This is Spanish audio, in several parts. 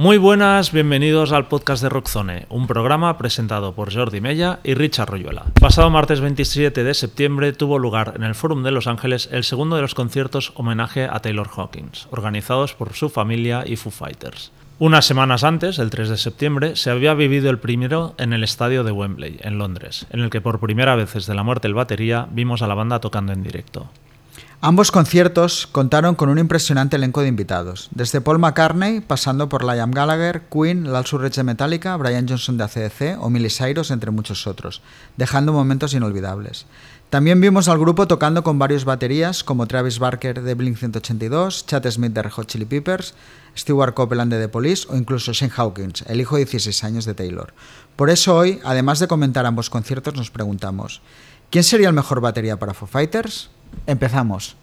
Muy buenas, bienvenidos al podcast de Rockzone, un programa presentado por Jordi Mella y Richard Royuela. Pasado martes 27 de septiembre tuvo lugar en el Fórum de Los Ángeles el segundo de los conciertos homenaje a Taylor Hawkins, organizados por su familia y Foo Fighters. Unas semanas antes, el 3 de septiembre, se había vivido el primero en el estadio de Wembley, en Londres, en el que por primera vez desde la muerte del batería vimos a la banda tocando en directo. Ambos conciertos contaron con un impresionante elenco de invitados, desde Paul McCartney, pasando por Liam Gallagher, Queen, Lal Surridge Metallica, Brian Johnson de ACDC o Miley Cyrus, entre muchos otros, dejando momentos inolvidables. También vimos al grupo tocando con varios baterías como Travis Barker de Blink-182, Chad Smith de Red Hot Chili Peppers, Stewart Copeland de The Police o incluso Shane Hawkins, el hijo de 16 años de Taylor. Por eso hoy, además de comentar ambos conciertos, nos preguntamos, ¿quién sería el mejor batería para Foo Fighters? Empezamos.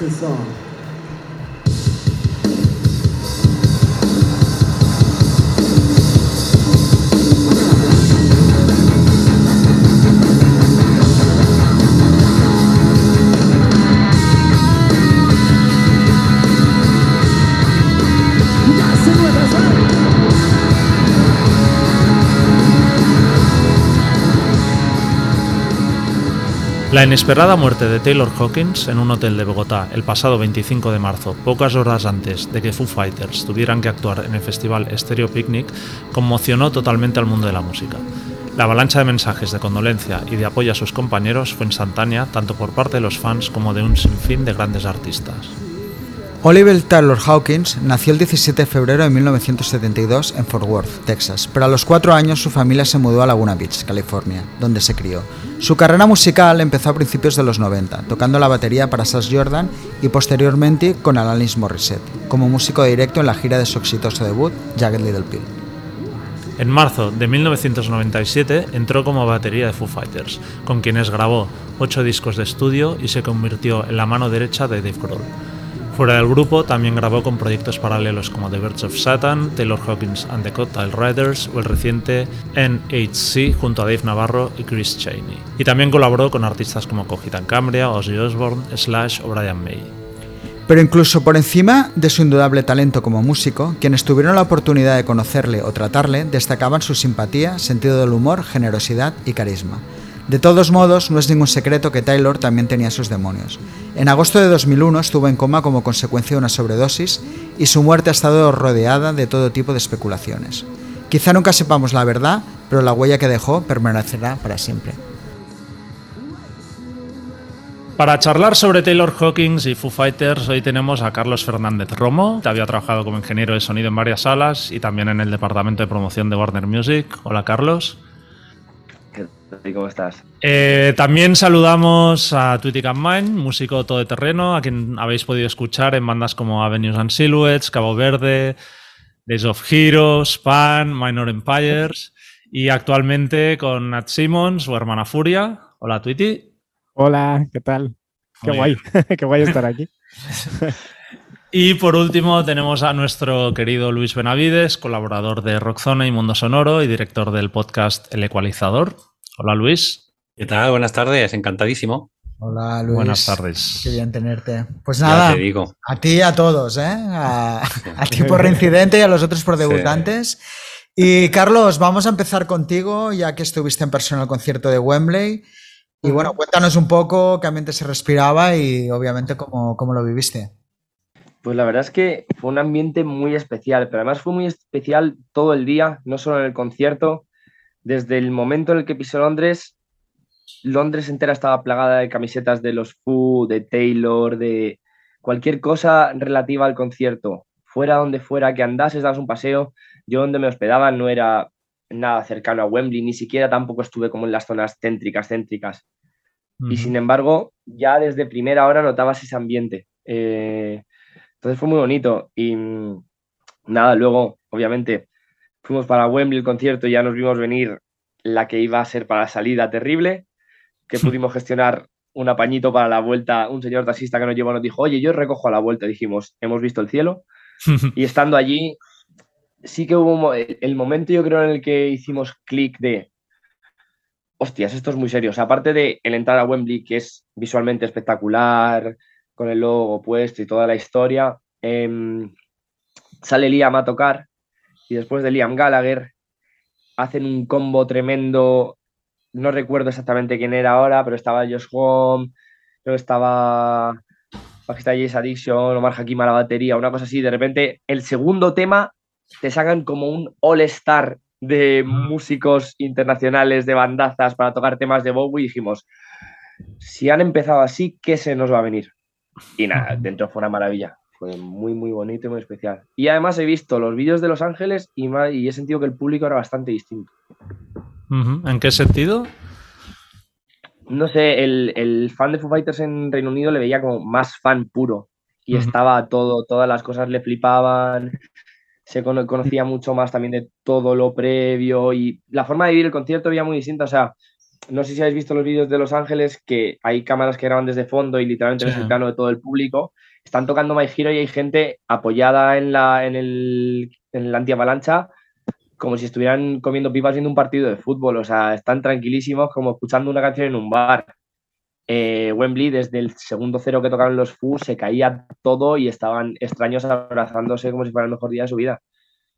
Shane starts La inesperada muerte de Taylor Hawkins en un hotel de Bogotá el pasado 25 de marzo, pocas horas antes de que Foo Fighters tuvieran que actuar en el festival Stereo Picnic, conmocionó totalmente al mundo de la música. La avalancha de mensajes de condolencia y de apoyo a sus compañeros fue instantánea tanto por parte de los fans como de un sinfín de grandes artistas. Oliver Taylor Hawkins nació el 17 de febrero de 1972 en Fort Worth, Texas, pero a los cuatro años su familia se mudó a Laguna Beach, California, donde se crió. Su carrera musical empezó a principios de los 90, tocando la batería para Sass Jordan y posteriormente con Alanis Morissette, como músico directo en la gira de su exitoso debut, Jagged Little Pill. En marzo de 1997 entró como batería de Foo Fighters, con quienes grabó ocho discos de estudio y se convirtió en la mano derecha de Dave Grohl. Fuera del grupo también grabó con proyectos paralelos como The Birds of Satan, Taylor Hawkins and the Cocktail Riders o el reciente NHC junto a Dave Navarro y Chris Cheney. Y también colaboró con artistas como Cogitan Cambria, Ozzy Osbourne, Slash o Brian May. Pero incluso por encima de su indudable talento como músico, quienes tuvieron la oportunidad de conocerle o tratarle destacaban su simpatía, sentido del humor, generosidad y carisma. De todos modos, no es ningún secreto que Taylor también tenía sus demonios. En agosto de 2001 estuvo en coma como consecuencia de una sobredosis y su muerte ha estado rodeada de todo tipo de especulaciones. Quizá nunca sepamos la verdad, pero la huella que dejó permanecerá para siempre. Para charlar sobre Taylor Hawkins y Foo Fighters, hoy tenemos a Carlos Fernández Romo, que había trabajado como ingeniero de sonido en varias salas y también en el departamento de promoción de Warner Music. Hola, Carlos. ¿Cómo estás? Eh, también saludamos a Twitty Mine, músico todoterreno, a quien habéis podido escuchar en bandas como Avenues and Silhouettes, Cabo Verde, Days of Heroes, Pan, Minor Empires y actualmente con Nat Simmons, su hermana Furia. Hola, Twitty. Hola, ¿qué tal? Qué Muy guay, qué guay estar aquí. Y por último tenemos a nuestro querido Luis Benavides, colaborador de Rockzone y Mundo Sonoro y director del podcast El Ecualizador. Hola Luis. ¿Qué tal? Buenas tardes, encantadísimo. Hola Luis. Buenas tardes. Qué bien tenerte. Pues nada, te digo. a ti y a todos, ¿eh? A, a ti por reincidente y a los otros por Sí. debutantes. Y Carlos, vamos a empezar contigo, ya que estuviste en persona el concierto de Wembley. Y bueno, cuéntanos un poco qué ambiente se respiraba y obviamente cómo, cómo lo viviste. Pues la verdad es que fue un ambiente muy especial, pero además fue muy especial todo el día, no solo en el concierto. Desde el momento en el que pisó Londres, Londres entera estaba plagada de camisetas de los Foo, de Taylor, de cualquier cosa relativa al concierto. Fuera donde fuera que andases, dabas un paseo. Yo donde me hospedaba no era nada cercano a Wembley, ni siquiera tampoco estuve como en las zonas céntricas, céntricas. Y sin embargo, ya desde primera hora notabas ese ambiente. Eh, entonces fue muy bonito. Y mm, nada, luego, obviamente, fuimos para Wembley el concierto y ya nos vimos venir la que iba a ser para la salida terrible, que pudimos gestionar un apañito para la vuelta. Un señor taxista que nos llevó nos dijo, oye, yo recojo a la vuelta. Dijimos, hemos visto el cielo. Y estando allí, sí que hubo el momento, yo creo, en el que hicimos clic de, hostias, esto es muy serio. O sea, aparte de el entrar a Wembley, que es visualmente espectacular, con el logo puesto y toda la historia, em, sale Liam a tocar y después de Liam Gallagher hacen un combo tremendo. No recuerdo exactamente quién era ahora, pero estaba Josh Home, creo estaba bajista Jace Addiction, Omar Hakim a la batería, una cosa así. De repente, el segundo tema te sacan como un all-star de músicos internacionales, de bandazas para tocar temas de Bowie y dijimos, si han empezado así, ¿qué se nos va a venir? Y nada, dentro fue una maravilla. Fue muy, muy bonito y muy especial. Y además he visto los vídeos de Los Ángeles y, he sentido que el público era bastante distinto. ¿En qué sentido? No sé, el, el fan de Foo Fighters en Reino Unido le veía como más fan puro. Y estaba todo, todas las cosas le flipaban. Se cono- conocía mucho más también de todo lo previo. Y la forma de vivir el concierto era muy distinta. O sea, no sé si habéis visto los vídeos de Los Ángeles, que hay cámaras que graban desde fondo y literalmente Sí. el plano de todo el público. Están tocando My Hero y hay gente apoyada en la, en el, en la antiavalancha como si estuvieran comiendo pipas viendo un partido de fútbol. O sea, están tranquilísimos como escuchando una canción en un bar. Eh, Wembley, desde el segundo cero que tocaron los Foo, se caía todo y estaban extraños abrazándose como si fuera el mejor día de su vida.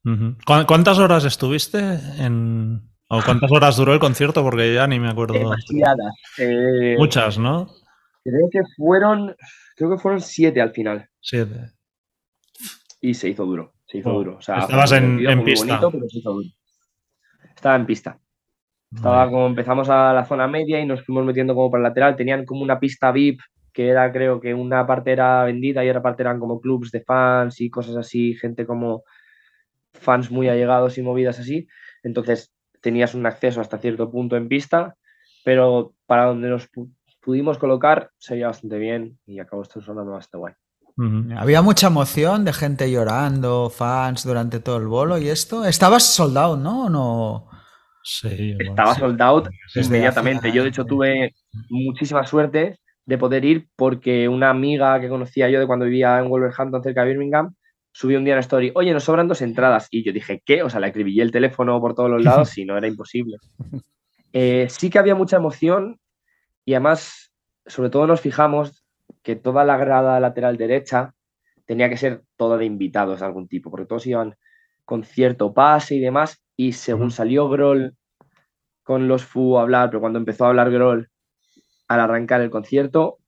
Ujú. ¿Cu- ¿Cuántas horas estuviste en... o cuántas horas duró el concierto? Porque ya ni me acuerdo. Demasiadas. Eh, Muchas, ¿no? Creo que fueron, creo que fueron siete al final. Siete. Y se hizo duro, se hizo Oh, duro. O sea, estabas en- pista. bonito, pero se hizo duro. Estaba en pista. Estaba como empezamos a la zona media y nos fuimos metiendo como para el lateral. Tenían como una pista VIP que era, creo que una parte era vendida y otra parte eran como clubs de fans y cosas así, gente como fans muy allegados y movidas así. Entonces tenías un acceso hasta cierto punto en pista, pero para donde nos pudimos colocar se veía bastante bien y acabó esto sonando bastante guay. Había mucha emoción de gente llorando, fans durante todo el bolo y esto. Estabas soldado, ¿no? ¿O no? Sí, bueno, Estaba sí. sold out Desde inmediatamente. Yo, de hecho, tuve muchísima suerte de poder ir porque una amiga que conocía yo de cuando vivía en Wolverhampton, cerca de Birmingham, subió un día una story, oye, nos sobran dos entradas. Y yo dije, ¿qué? O sea, le acribillé el teléfono por todos los lados y no era imposible. Eh, sí que había mucha emoción y además, sobre todo nos fijamos que toda la grada lateral derecha tenía que ser toda de invitados de algún tipo, porque todos iban con cierto pase y demás, y según salió Groll con los Fu a hablar, pero cuando empezó a hablar Groll al arrancar el concierto,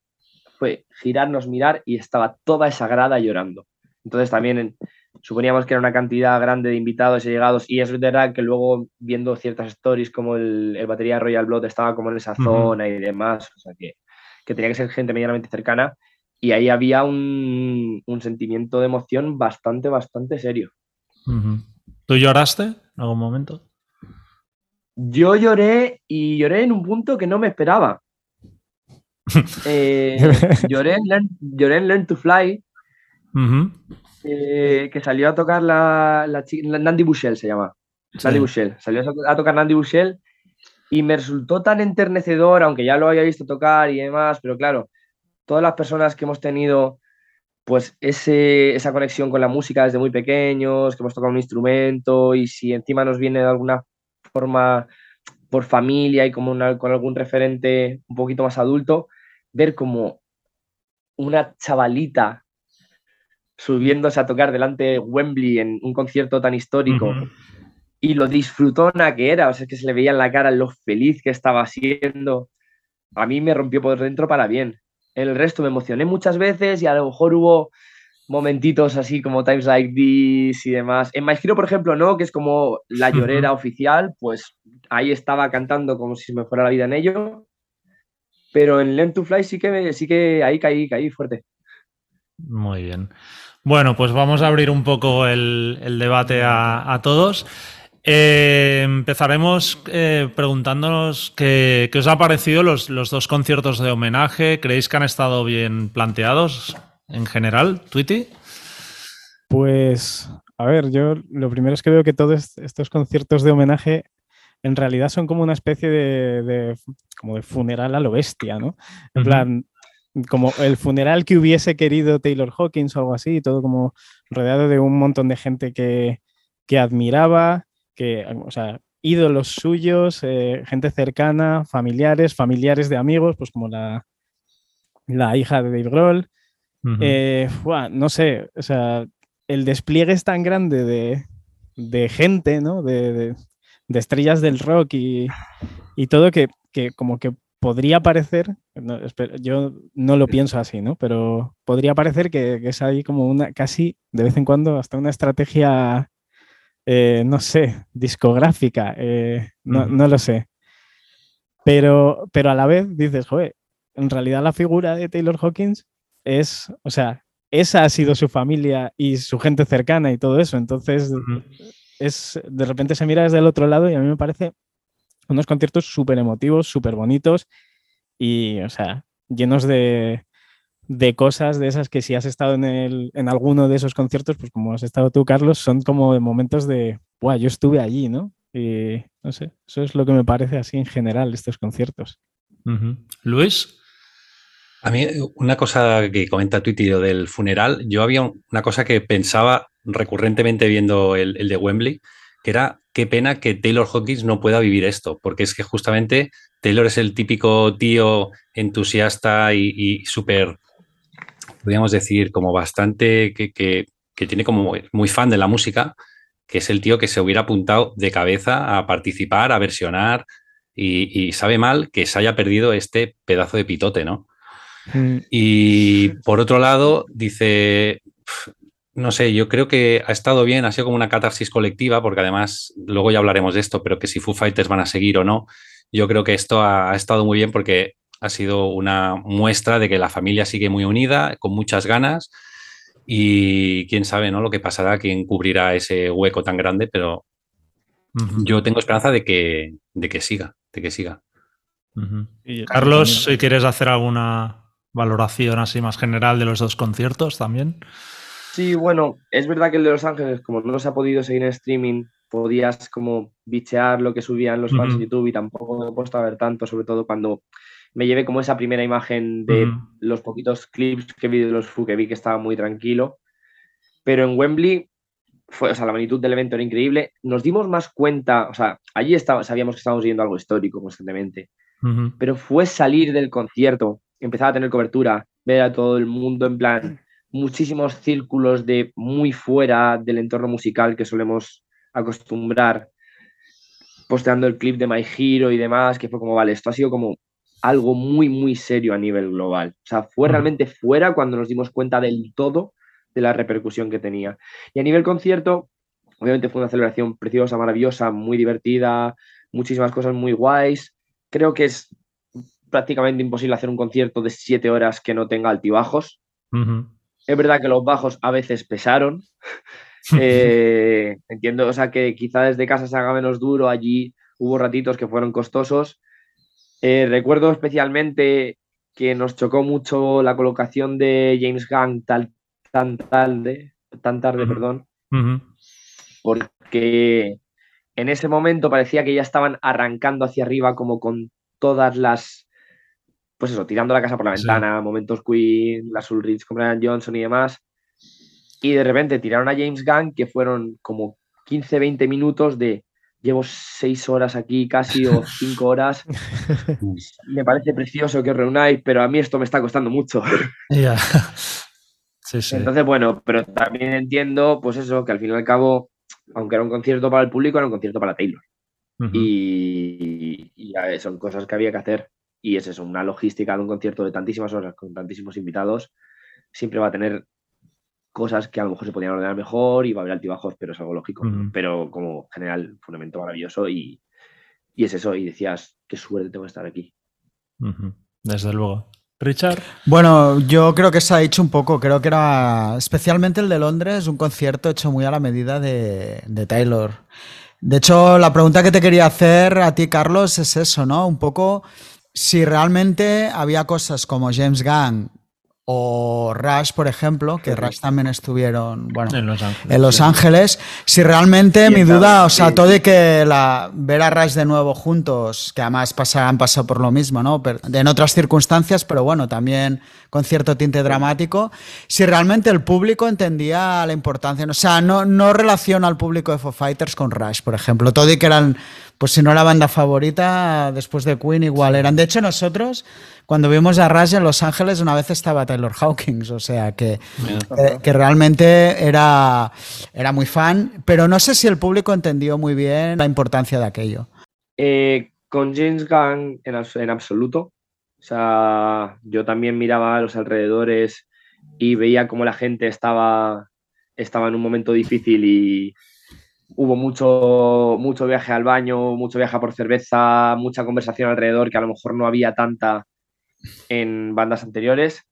fue girarnos, mirar y estaba toda esa grada llorando. Entonces también en- suponíamos que era una cantidad grande de invitados y llegados, y es verdad que luego viendo ciertas stories como el, el batería Royal Blood estaba como en esa zona y demás, o sea que, que tenía que ser gente medianamente cercana, y ahí había un, un sentimiento de emoción bastante, bastante serio. ¿Tú lloraste en algún momento? Yo lloré y lloré en un punto que no me esperaba. Eh, lloré, en Learn, lloré en Learn to Fly, Ujú. eh, que salió a tocar la, la, la- Nandy Bushell, se llama. Nandy Sí. Bushell. Salió a to- a tocar Nandy Bushell y me resultó tan enternecedor, aunque ya lo había visto tocar y demás, pero claro, todas las personas que hemos tenido pues ese, esa conexión con la música desde muy pequeños, que hemos tocado un instrumento y si encima nos viene de alguna forma por familia y como una- con algún referente un poquito más adulto, ver como una chavalita subiéndose a tocar delante de Wembley en un concierto tan histórico y lo disfrutona que era, o sea, es que se le veía en la cara lo feliz que estaba siendo. A mí me rompió por dentro para bien. El resto me emocioné muchas veces y a lo mejor hubo momentitos así como Times Like This y demás. En My Hero, por ejemplo, no, que es como la llorera oficial, pues ahí estaba cantando como si se me fuera la vida en ello. Pero en Learn to Fly sí que, sí que ahí caí, caí fuerte. Muy bien. Bueno, pues vamos a abrir un poco el, el debate a, a todos. Eh, empezaremos eh, preguntándonos qué, qué os ha parecido los, los dos conciertos de homenaje. ¿Creéis que han estado bien planteados en general, Twitty? Pues A ver, yo lo primero es que veo que todos estos conciertos de homenaje en realidad son como una especie de, de- como de funeral a lo bestia, ¿no? En plan, como el funeral que hubiese querido Taylor Hawkins o algo así, todo como rodeado de un montón de gente que, que admiraba, que, o sea, ídolos suyos, eh, gente cercana, familiares, familiares de amigos, pues como la, la hija de Dave Grohl. Eh, no sé, o sea, el despliegue es tan grande de, de gente, ¿no? De, de- de estrellas del rock y, y todo que, que como que podría parecer, no, yo no lo pienso así, ¿no? Pero podría parecer que, que es ahí como una, casi de vez en cuando, hasta una estrategia, eh, no sé, discográfica, eh, no, lo sé. Pero, pero a la vez dices, joder, en realidad la figura de Taylor Hawkins es, o sea, esa ha sido su familia y su gente cercana y todo eso. Entonces, es, de repente se mira desde el otro lado y a mí me parece unos conciertos súper emotivos, súper bonitos y, o sea, llenos de, de cosas de esas que si has estado en, el, en alguno de esos conciertos, pues como has estado tú, Carlos, son como de momentos de, ¡buah, yo estuve allí, ¿no? Y no sé, eso es lo que me parece así en general estos conciertos. Luis. A mí, una cosa que comenta Twitty lo del funeral, yo había un- una cosa que pensaba recurrentemente viendo el, el de Wembley, que era qué pena que Taylor Hawkins no pueda vivir esto, porque es que justamente Taylor es el típico tío entusiasta y, y súper, podríamos decir, como bastante, que, que- que tiene como muy fan de la música, que es el tío que se hubiera apuntado de cabeza a participar, a versionar, y, y sabe mal que se haya perdido este pedazo de pitote, ¿no? Y por otro lado, dice, "Pf, no sé, yo creo que ha estado bien, ha sido como una catarsis colectiva, porque además, luego ya hablaremos de esto, pero que si Foo Fighters van a seguir o no, yo creo que esto ha, ha estado muy bien porque ha sido una muestra de que la familia sigue muy unida, con muchas ganas, y quién sabe, ¿no? Lo que pasará, quién cubrirá ese hueco tan grande, pero yo tengo esperanza de que, de que siga, de que siga. Y Carlos, si quieres hacer alguna valoración así más general de los dos conciertos también. Sí, bueno, es verdad que el de Los Ángeles, como no se ha podido seguir en streaming, podías como bichear lo que subían los fans en YouTube y tampoco me he puesto a ver tanto, sobre todo cuando me llevé como esa primera imagen de los poquitos clips que vi de los Foo, que vi que estaba muy tranquilo. Pero en Wembley, fue, o sea, la magnitud del evento era increíble. Nos dimos más cuenta, o sea, allí estaba, sabíamos que estábamos viendo algo histórico constantemente, pero fue salir del concierto, empezar a tener cobertura, ver a todo el mundo en plan, muchísimos círculos de muy fuera del entorno musical que solemos acostumbrar, posteando el clip de My Hero y demás, que fue como, vale, esto ha sido como algo muy, muy serio a nivel global. O sea, fue realmente fuera cuando nos dimos cuenta del todo de la repercusión que tenía. Y a nivel concierto, obviamente fue una celebración preciosa, maravillosa, muy divertida, muchísimas cosas muy guays. Creo que es prácticamente imposible hacer un concierto de siete horas que no tenga altibajos. Ujú. Es verdad que los bajos a veces pesaron. Eh, entiendo, o sea, que quizá desde casa se haga menos duro, allí hubo ratitos que fueron costosos. Eh, recuerdo especialmente que nos chocó mucho la colocación de James tal, tan tarde, tan tarde, perdón, porque en ese momento parecía que ya estaban arrancando hacia arriba como con todas las, pues eso, tirando la casa por la Sí. ventana, momentos Queen, las Ulrich con Brian Johnson y demás. Y de repente tiraron a James Gunn que fueron como 15, 20 minutos de llevo seis horas aquí casi o cinco horas. Me parece precioso que os reunáis, pero a mí esto me está costando mucho. Ya. Sí, sí. Entonces, bueno, pero también entiendo, pues eso, que al fin y al cabo, aunque era un concierto para el público, era un concierto para Taylor. Y, y, a ver, son cosas que había que hacer. Y es eso, una logística de un concierto de tantísimas horas con tantísimos invitados, siempre va a tener cosas que a lo mejor se podían ordenar mejor y va a haber altibajos, pero es algo lógico. Pero como general, fue un evento maravilloso y, y es eso. Y decías, qué suerte tengo de estar aquí. Desde luego. Richard. Bueno, yo creo que se ha dicho un poco, creo que era especialmente el de Londres, un concierto hecho muy a la medida de, de Taylor. De hecho, la pregunta que te quería hacer a ti, Carlos, es eso, ¿no? Un poco si realmente había cosas como James Gunn o Rush, por ejemplo, que Rush también estuvieron, bueno, En Los Ángeles. en Los Ángeles. Si realmente mi duda, Dallas, o sea, sí. todo de que la, ver a Rush de nuevo juntos, que además pasa- han pasado por lo mismo, ¿no? Pero- en otras circunstancias, pero bueno, también con cierto tinte dramático. Si realmente el público entendía la importancia, o sea, no, no relaciona al público de Foo Fighters con Rush, por ejemplo. Todo y que eran, pues si no la banda favorita, después de Queen igual eran. De hecho, nosotros, cuando vimos a Rush en Los Ángeles, una vez estaba Taylor Hawkins, o sea que que, que realmente era, era muy fan, pero no sé si el público entendió muy bien la importancia de aquello. Eh, con James Gunn en, en absoluto. O sea, yo también miraba a los alrededores y veía cómo la gente estaba, estaba en un momento difícil y hubo mucho, mucho viaje al baño, mucho viaje por cerveza, mucha conversación alrededor que a lo mejor no había tanta en bandas anteriores.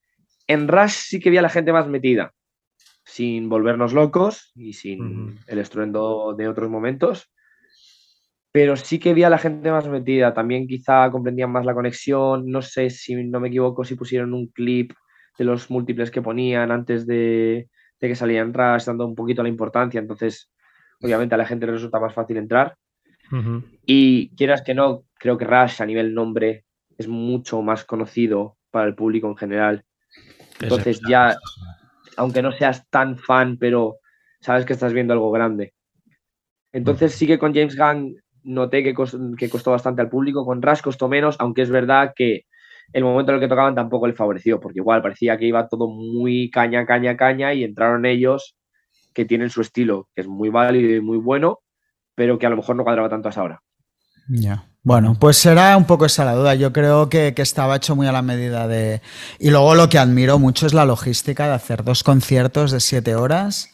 En Rush sí que vi a la gente más metida, sin volvernos locos y sin el estruendo de otros momentos pero sí que vi a la gente más metida. También quizá comprendían más la conexión. No sé si no me equivoco si pusieron un clip de los múltiples que ponían antes de, de que salían Rush, dando un poquito la importancia. Entonces, obviamente a la gente le resulta más fácil entrar. Y quieras que no, creo que Rush a nivel nombre es mucho más conocido para el público en general. Entonces ya, aunque no seas tan fan, pero sabes que estás viendo algo grande. Entonces sí que con James Gunn noté que, cos- que costó bastante al público, con Rush costó menos, aunque es verdad que el momento en el que tocaban tampoco le favoreció, porque igual parecía que iba todo muy caña, caña, caña, y entraron ellos que tienen su estilo, que es muy válido y muy bueno, pero que a lo mejor no cuadraba tanto a esa hora. Ya. Bueno, pues será un poco esa la duda. Yo creo que, que estaba hecho muy a la medida de... Y luego lo que admiro mucho es la logística de hacer dos conciertos de siete horas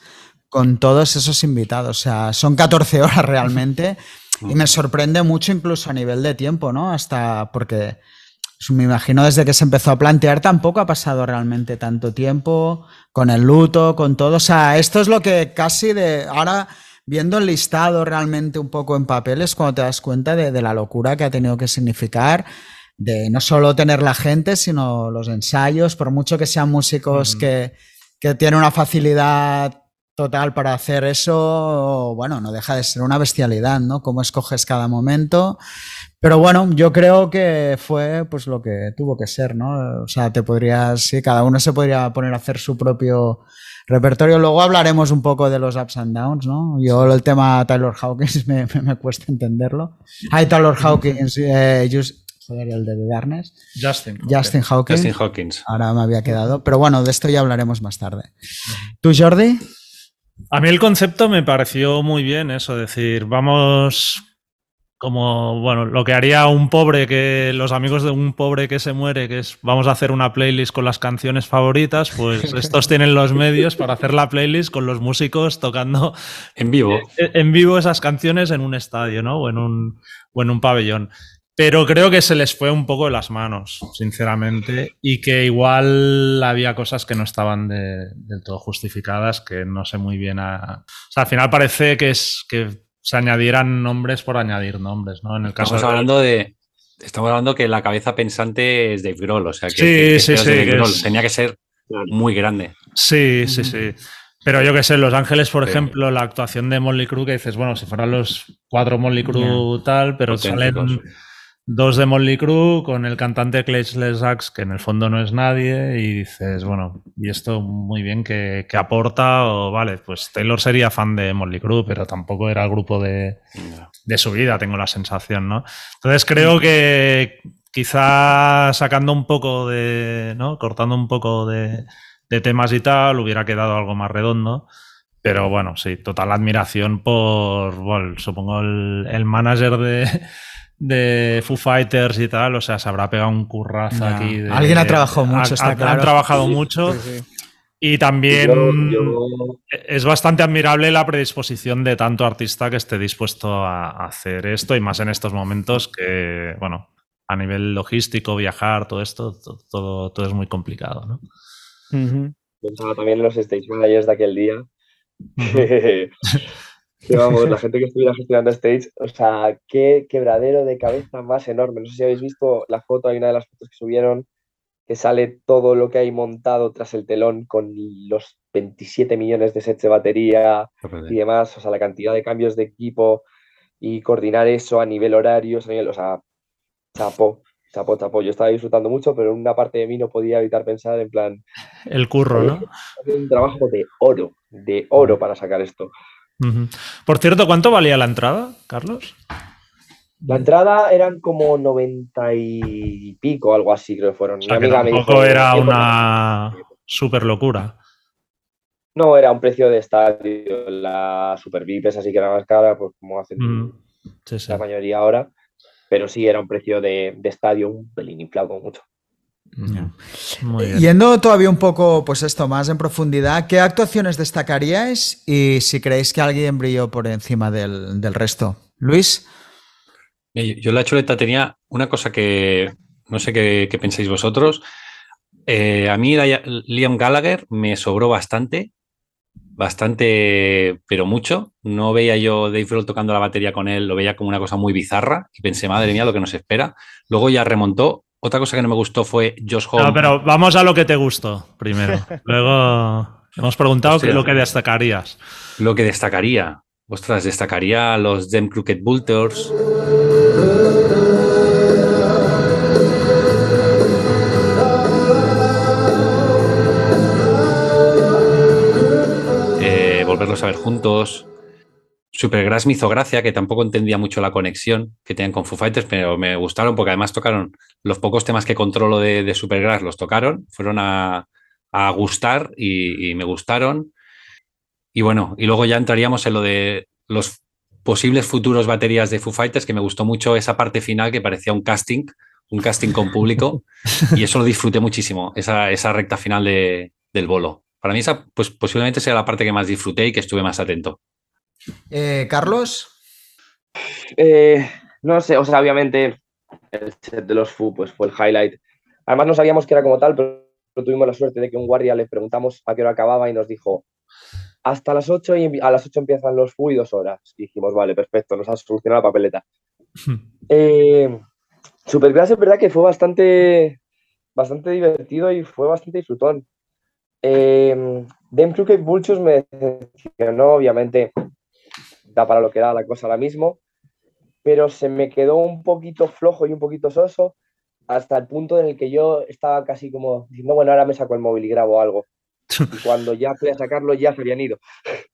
con todos esos invitados. O sea, son 14 horas realmente. Y me sorprende mucho incluso a nivel de tiempo, ¿no? Hasta porque pues, me imagino desde que se empezó a plantear tampoco ha pasado realmente tanto tiempo con el luto, con todo. O sea, esto es lo que casi de ahora viendo el listado realmente un poco en papel es cuando te das cuenta de, de la locura que ha tenido que significar de no solo tener la gente, sino los ensayos, por mucho que sean músicos que, que tienen una facilidad total para hacer eso, bueno, no deja de ser una bestialidad, ¿no? Cómo escoges cada momento. Pero bueno, yo creo que fue pues lo que tuvo que ser, ¿no? O sea, te podrías, sí, cada uno se podría poner a hacer su propio repertorio. Luego hablaremos un poco de los ups and downs, ¿no? Yo el tema Taylor Hawkins me, me, me cuesta entenderlo. Hay Taylor Hawkins, eh, Just- joder, el de The Darkness, Justin. Justin Hawkins. Justin Hawkins. Ahora me había quedado. Pero bueno, de esto ya hablaremos más tarde. ¿Tú, Jordi? A mí el concepto me pareció muy bien eso, decir, vamos como, bueno, lo que haría un pobre que, los amigos de un pobre que se muere, que es, vamos a hacer una playlist con las canciones favoritas, pues estos tienen los medios para hacer la playlist con los músicos tocando En vivo. en vivo esas canciones en un estadio, ¿no? O en un, o en un pabellón. Pero creo que se les fue un poco de las manos, sinceramente, y que igual había cosas que no estaban de- del todo justificadas, que no sé muy bien a... O sea, al final parece que es que se añadieran nombres por añadir nombres, ¿no? En el caso Estamos de- hablando de. Estamos hablando que la cabeza pensante es Dave Grohl, o sea que, Sí, que sí, esperas sí, Dave que Grohl. es- tenía que ser muy grande. Sí, sí, sí. Pero yo que sé, en Los Ángeles, por Sí. ejemplo, la actuación de Molly Crew, que dices, bueno, si fueran los cuatro Molly Crew tal, pero Auténticos. salen dos de Molly Crew con el cantante Clayton Sachs, que en el fondo no es nadie, y dices, bueno, y esto muy bien que, que aporta, o vale, pues Taylor sería fan de Molly Crew, pero tampoco era el grupo de, de su vida, tengo la sensación, ¿no? Entonces creo que quizá sacando un poco de, ¿no? Cortando un poco de, de temas y tal, hubiera quedado algo más redondo. Pero bueno, sí, total admiración por, bueno, supongo el, el manager de, de Foo Fighters y tal, o sea, se habrá pegado un currazo aquí. de- Alguien ha trabajado mucho, ha- está ha- Han trabajado mucho. Y también Yo- yo- es bastante admirable la predisposición de tanto artista que esté dispuesto a, hacer esto y más en estos momentos que, bueno, a nivel logístico, viajar, todo esto, to- todo, todo es muy complicado, ¿no? Pensaba también en los stage managers de aquel día. que, vamos, la gente que estuviera gestionando stage, o sea, qué quebradero de cabeza más enorme. No sé si habéis visto la foto, hay una de las fotos que subieron que sale todo lo que hay montado tras el telón con los 27 millones de sets de batería y demás, o sea, la cantidad de cambios de equipo y coordinar eso a nivel horario, a nivel, o sea, chapo, chapo, chapo. Yo estaba disfrutando mucho, pero una parte de mí no podía evitar pensar en plan... El curro, ¿no? Un trabajo de oro, de oro para sacar esto. Por cierto, ¿cuánto valía la entrada, Carlos? La entrada eran como 90 y pico, algo así, creo que fueron. O sea, que tampoco era una super locura. No, era un precio de estadio. La Super VIP es así que era más cara, pues como hacen la mayoría ahora. Pero sí era un precio de, estadio un pelín inflado mucho. Yendo todavía un poco, pues esto, más en profundidad, ¿qué actuaciones destacaríais y si creéis que alguien brilló por encima del, del resto? Luis. Yo la chuleta tenía una cosa que no sé qué, pensáis vosotros. Eh, a mí Liam Gallagher me sobró bastante, bastante, pero mucho. No veía yo Dave Grohl tocando la batería con él, lo veía como una cosa muy bizarra y pensé, madre mía, lo que nos espera. Luego ya remontó. Otra cosa que no me gustó fue Josh Home. No, pero vamos a lo que te gustó primero. Luego hemos preguntado lo que destacarías. Lo que destacaría. Ostras, destacaría los Dem Crooked Bulters. Eh, volverlos a ver juntos. Supergrass me hizo gracia, que tampoco entendía mucho la conexión que tenían con Foo Fighters, pero me gustaron porque además tocaron los pocos temas que controlo de, Supergrass, los tocaron, fueron a, gustar y, me gustaron. Y bueno, y luego ya entraríamos en lo de los posibles futuros baterías de Foo Fighters, que me gustó mucho esa parte final que parecía un casting, un casting con público, y eso lo disfruté muchísimo, esa, esa recta final de, del bolo. Para mí esa pues, posiblemente sea la parte que más disfruté y que estuve más atento. Eh, Carlos. Eh, no sé, o sea, obviamente el set de los Foo pues, fue el highlight. Además no sabíamos que era como tal, pero tuvimos la suerte de que un guardia le preguntamos a qué hora acababa y nos dijo, hasta las 8 y a las 8 empiezan los FU y dos horas. Y dijimos, vale, perfecto, nos ha solucionado la papeleta. eh, Supergrass es verdad que fue bastante, bastante divertido y fue bastante disfrutón. Eh, Dem Crooked Vultures me decepcionó, obviamente, da para lo que da la cosa ahora mismo, pero se me quedó un poquito flojo y un poquito soso hasta el punto en el que yo estaba casi como diciendo, bueno, ahora me saco el móvil y grabo algo. Y cuando ya fui a sacarlo, ya se habían ido.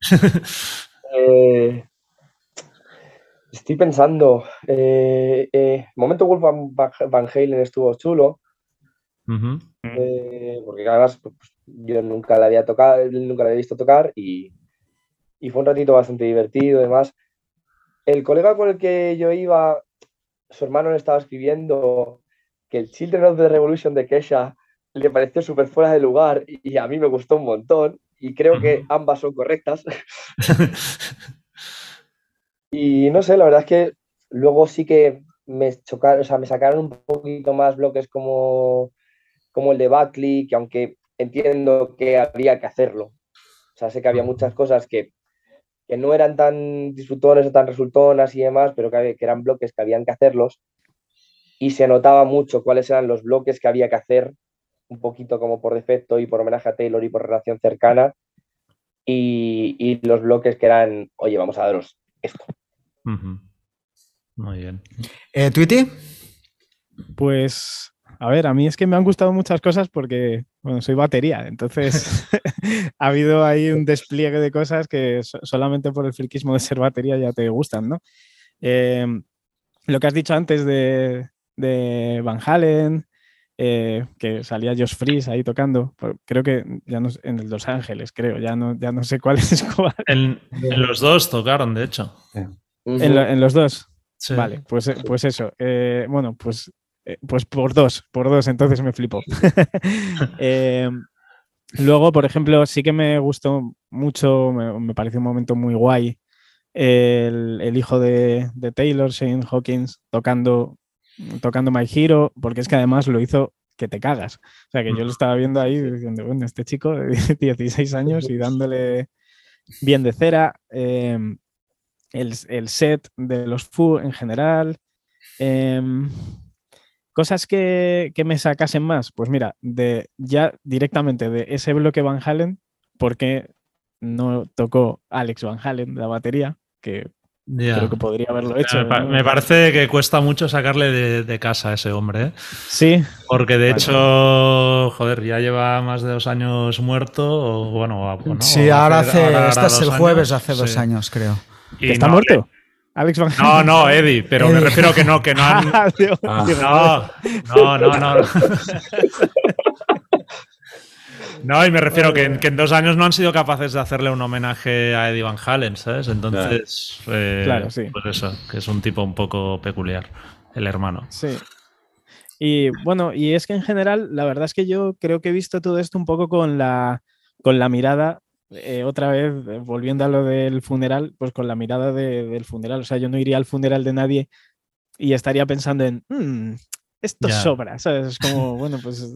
Eh, estoy pensando. Eh, eh, momento Wolf Van, Halen estuvo chulo. porque además pues, yo nunca la había tocado, nunca la había visto tocar y, y fue un ratito bastante divertido. Además, el colega con el que yo iba, su hermano le estaba escribiendo que el Children of the Revolution de Kesha le pareció súper fuera de lugar y a mí me gustó un montón y creo que ambas son correctas. y no sé, la verdad es que luego sí que me chocaron, o sea, me sacaron un poquito más bloques como, como el de Buckley, que aunque entiendo que había que hacerlo. O sea, sé que había muchas cosas que, que no eran tan disfrutones o tan resultonas y demás, pero que, que eran bloques que habían que hacerlos. Y se notaba mucho cuáles eran los bloques que había que hacer un poquito como por defecto y por homenaje a Taylor y por relación cercana. Y, los bloques que eran, oye, vamos a daros esto. Muy bien. Eh, ¿Twitty? Pues, a ver, a mí es que me han gustado muchas cosas porque, bueno, soy batería, entonces ha habido ahí un despliegue de cosas que solamente por el friquismo de ser batería ya te gustan, ¿no? Eh, lo que has dicho antes de, de Van Halen, eh, que salía Josh Freeze ahí tocando, creo que ya no en el Los Ángeles, creo, ya no, ya no sé cuál es cuál. En, los dos tocaron, de hecho. En, los dos. Vale, pues, eh, pues eso. Eh, bueno, pues, pues por dos, por dos, entonces me flipo. luego, por ejemplo, sí que me gustó mucho, me, pareció un momento muy guay. El, hijo de, de Taylor, Shane Hawkins, tocando tocando My Hero, porque es que además lo hizo que te cagas. O sea, que yo lo estaba viendo ahí diciendo, bueno, este chico de 16 años y dándole bien de cera. Em, el, set de los Fu en general. Cosas que, que me sacasen más, pues mira, de ya directamente de ese bloque Van Halen, porque no tocó Alex Van Halen la batería, que Ya. creo que podría haberlo hecho. me, pa- ¿no? me parece que cuesta mucho sacarle de, de casa a ese hombre, ¿eh? Sí, Porque de Vale. hecho, joder, ya lleva más de dos años muerto. O, bueno, sí, o ahora hace. ahora hará este es el jueves, hace dos años, creo. Y está no, muerto. Alex Van No, Halen. no, Eddie, pero me refiero que no, que no han. Ah, Ah. no, no, no. No, y me refiero que en, que en dos años no han sido capaces de hacerle un homenaje a Eddie Van Halen, ¿sabes? Entonces, eh, Claro, sí. pues eso, que es un tipo un poco peculiar, el hermano. Sí. Y bueno, y es que en general, la verdad es que yo creo que he visto todo esto un poco con la, con la mirada, eh, otra vez, eh, volviendo a lo del funeral, pues con la mirada de- del funeral. O sea, yo no iría al funeral de nadie y estaría pensando en, "Mm, esto sobra, ¿sabes? Es como, bueno, pues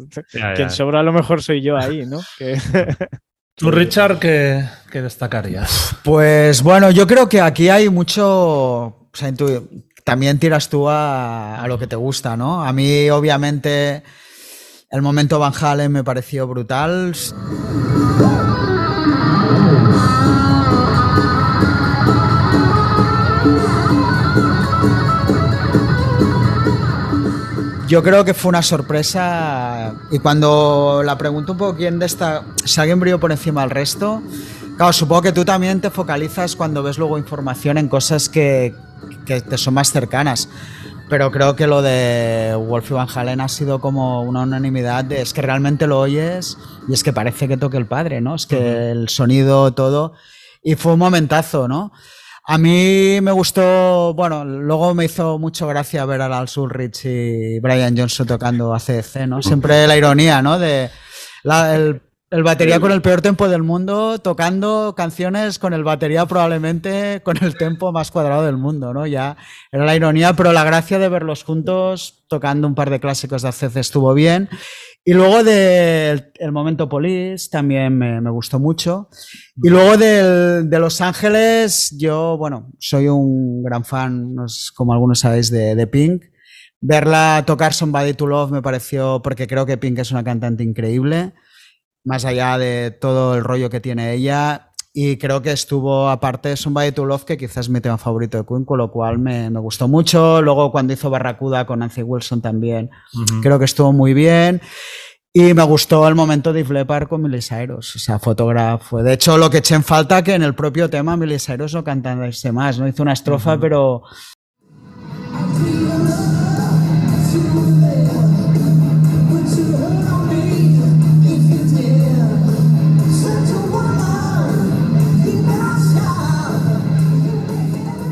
quien sobra a lo mejor soy yo ahí, ¿no? Que- ¿Tú, Richard, qué, qué destacarías? Pues bueno, yo creo que aquí hay mucho. o sea, tú- también tiras tú a, a lo que te gusta, ¿no? A mí, obviamente, el momento Van Halen me pareció brutal. Yo creo que fue una sorpresa y cuando la pregunto un poco quién de esta, si alguien brilló por encima del resto, claro, supongo que tú también te focalizas cuando ves luego información en cosas que, que te son más cercanas. Pero creo que lo de Wolfie Van Halen ha sido como una unanimidad de es que realmente lo oyes y es que parece que toque el padre, ¿no? Es que el sonido, todo. Y fue un momentazo, ¿no? A mí me gustó, bueno, luego me hizo mucho gracia ver a Lars Ulrich y Brian Johnson tocando ACDC, ¿no? Siempre la ironía, ¿no? De la- el, el batería con el peor tempo del mundo tocando canciones con el batería probablemente con el tempo más cuadrado del mundo, ¿no? Ya era la ironía, pero la gracia de verlos juntos tocando un par de clásicos de ACDC estuvo bien. Y luego del el momento Police también me, gustó mucho. Y luego de Los Ángeles, yo, bueno, soy un gran fan, como algunos sabéis, de, de Pink. Verla tocar Somebody to Love me pareció, porque creo que Pink es una cantante increíble, más allá de todo el rollo que tiene ella. Y creo que estuvo, aparte Somebody to Love, que quizás es mi tema favorito de Queen, con lo cual me, me gustó mucho. Luego cuando hizo Barracuda con Nancy Wilson también, Ujú. creo que estuvo muy bien. Y me gustó el momento de Yves Leppard con Miley Cyrus, o sea, fotógrafo. De hecho, lo que eché en falta que en el propio tema Miley Cyrus no cantase más, ¿no? Hizo una estrofa, pero...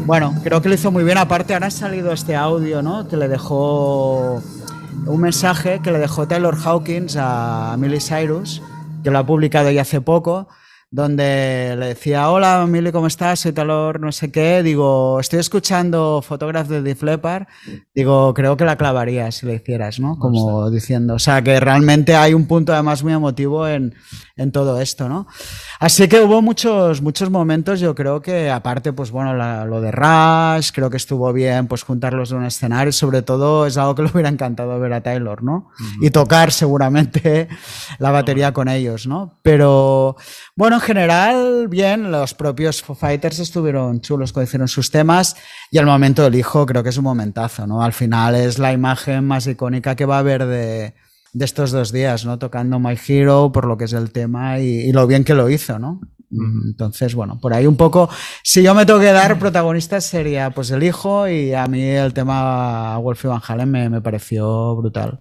Bueno, creo que lo hizo muy bien. Aparte, ahora ha salido este audio, ¿no? Que le dejó un mensaje que le dejó Taylor Hawkins a Miley Cyrus, que lo ha publicado ya hace poco, donde le decía, hola Miley, ¿cómo estás? Soy Taylor, no sé qué. Digo, estoy escuchando Photograph de Def Leppard. Digo, creo que la clavarías si la hicieras, ¿no? Como diciendo, o sea, que realmente hay un punto además muy emotivo en, en todo esto, ¿no? Así que hubo muchos, muchos momentos, yo creo que aparte, pues bueno, la- lo de Rush, creo que estuvo bien, pues juntarlos en un escenario, sobre todo es algo que le hubiera encantado ver a Taylor, ¿no? Y tocar seguramente la batería con ellos, ¿no? Pero bueno, en general, bien, los propios Foo Fighters estuvieron chulos cuando hicieron sus temas y el momento del hijo creo que es un momentazo, ¿no? Al final es la imagen más icónica que va a haber de, de estos dos días, ¿no? Tocando My Hero por lo que es el tema y, y lo bien que lo hizo, ¿no? Entonces, bueno, por ahí un poco, si yo me tengo que dar protagonistas sería pues el hijo y a mí el tema Wolfie Van Halen me, me pareció brutal.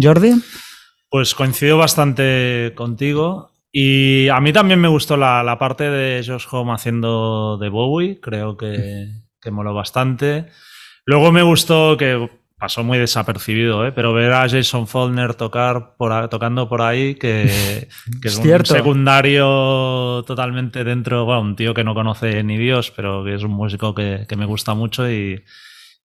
Jordi? Pues coincido bastante contigo. Y a mí también me gustó la, la parte de Josh Home haciendo de Bowie. Creo que, que moló bastante. Luego me gustó que pasó muy desapercibido, ¿eh? pero ver a Jason Faulkner tocar por tocando por ahí, que, que es Es un cierto. secundario totalmente dentro, bueno, un tío que no conoce ni Dios, pero que es un músico que, que me gusta mucho y,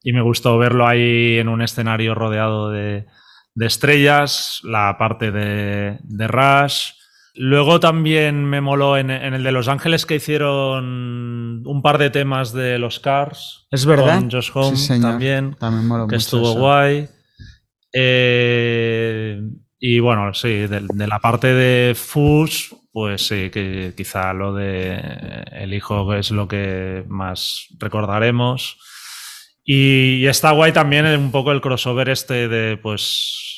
y me gustó verlo ahí en un escenario rodeado de, de estrellas, la parte de, de Rush. Luego también me moló en, en el de Los Ángeles que hicieron un par de temas de los Cars. Es verdad. Con Josh Home Sí, también, También moló que mucho estuvo eso. guay. Eh, y bueno, sí, de, de la parte de Fus, pues sí, que quizá lo de el hijo es lo que más recordaremos. Y, y está guay también un poco el crossover este de, pues,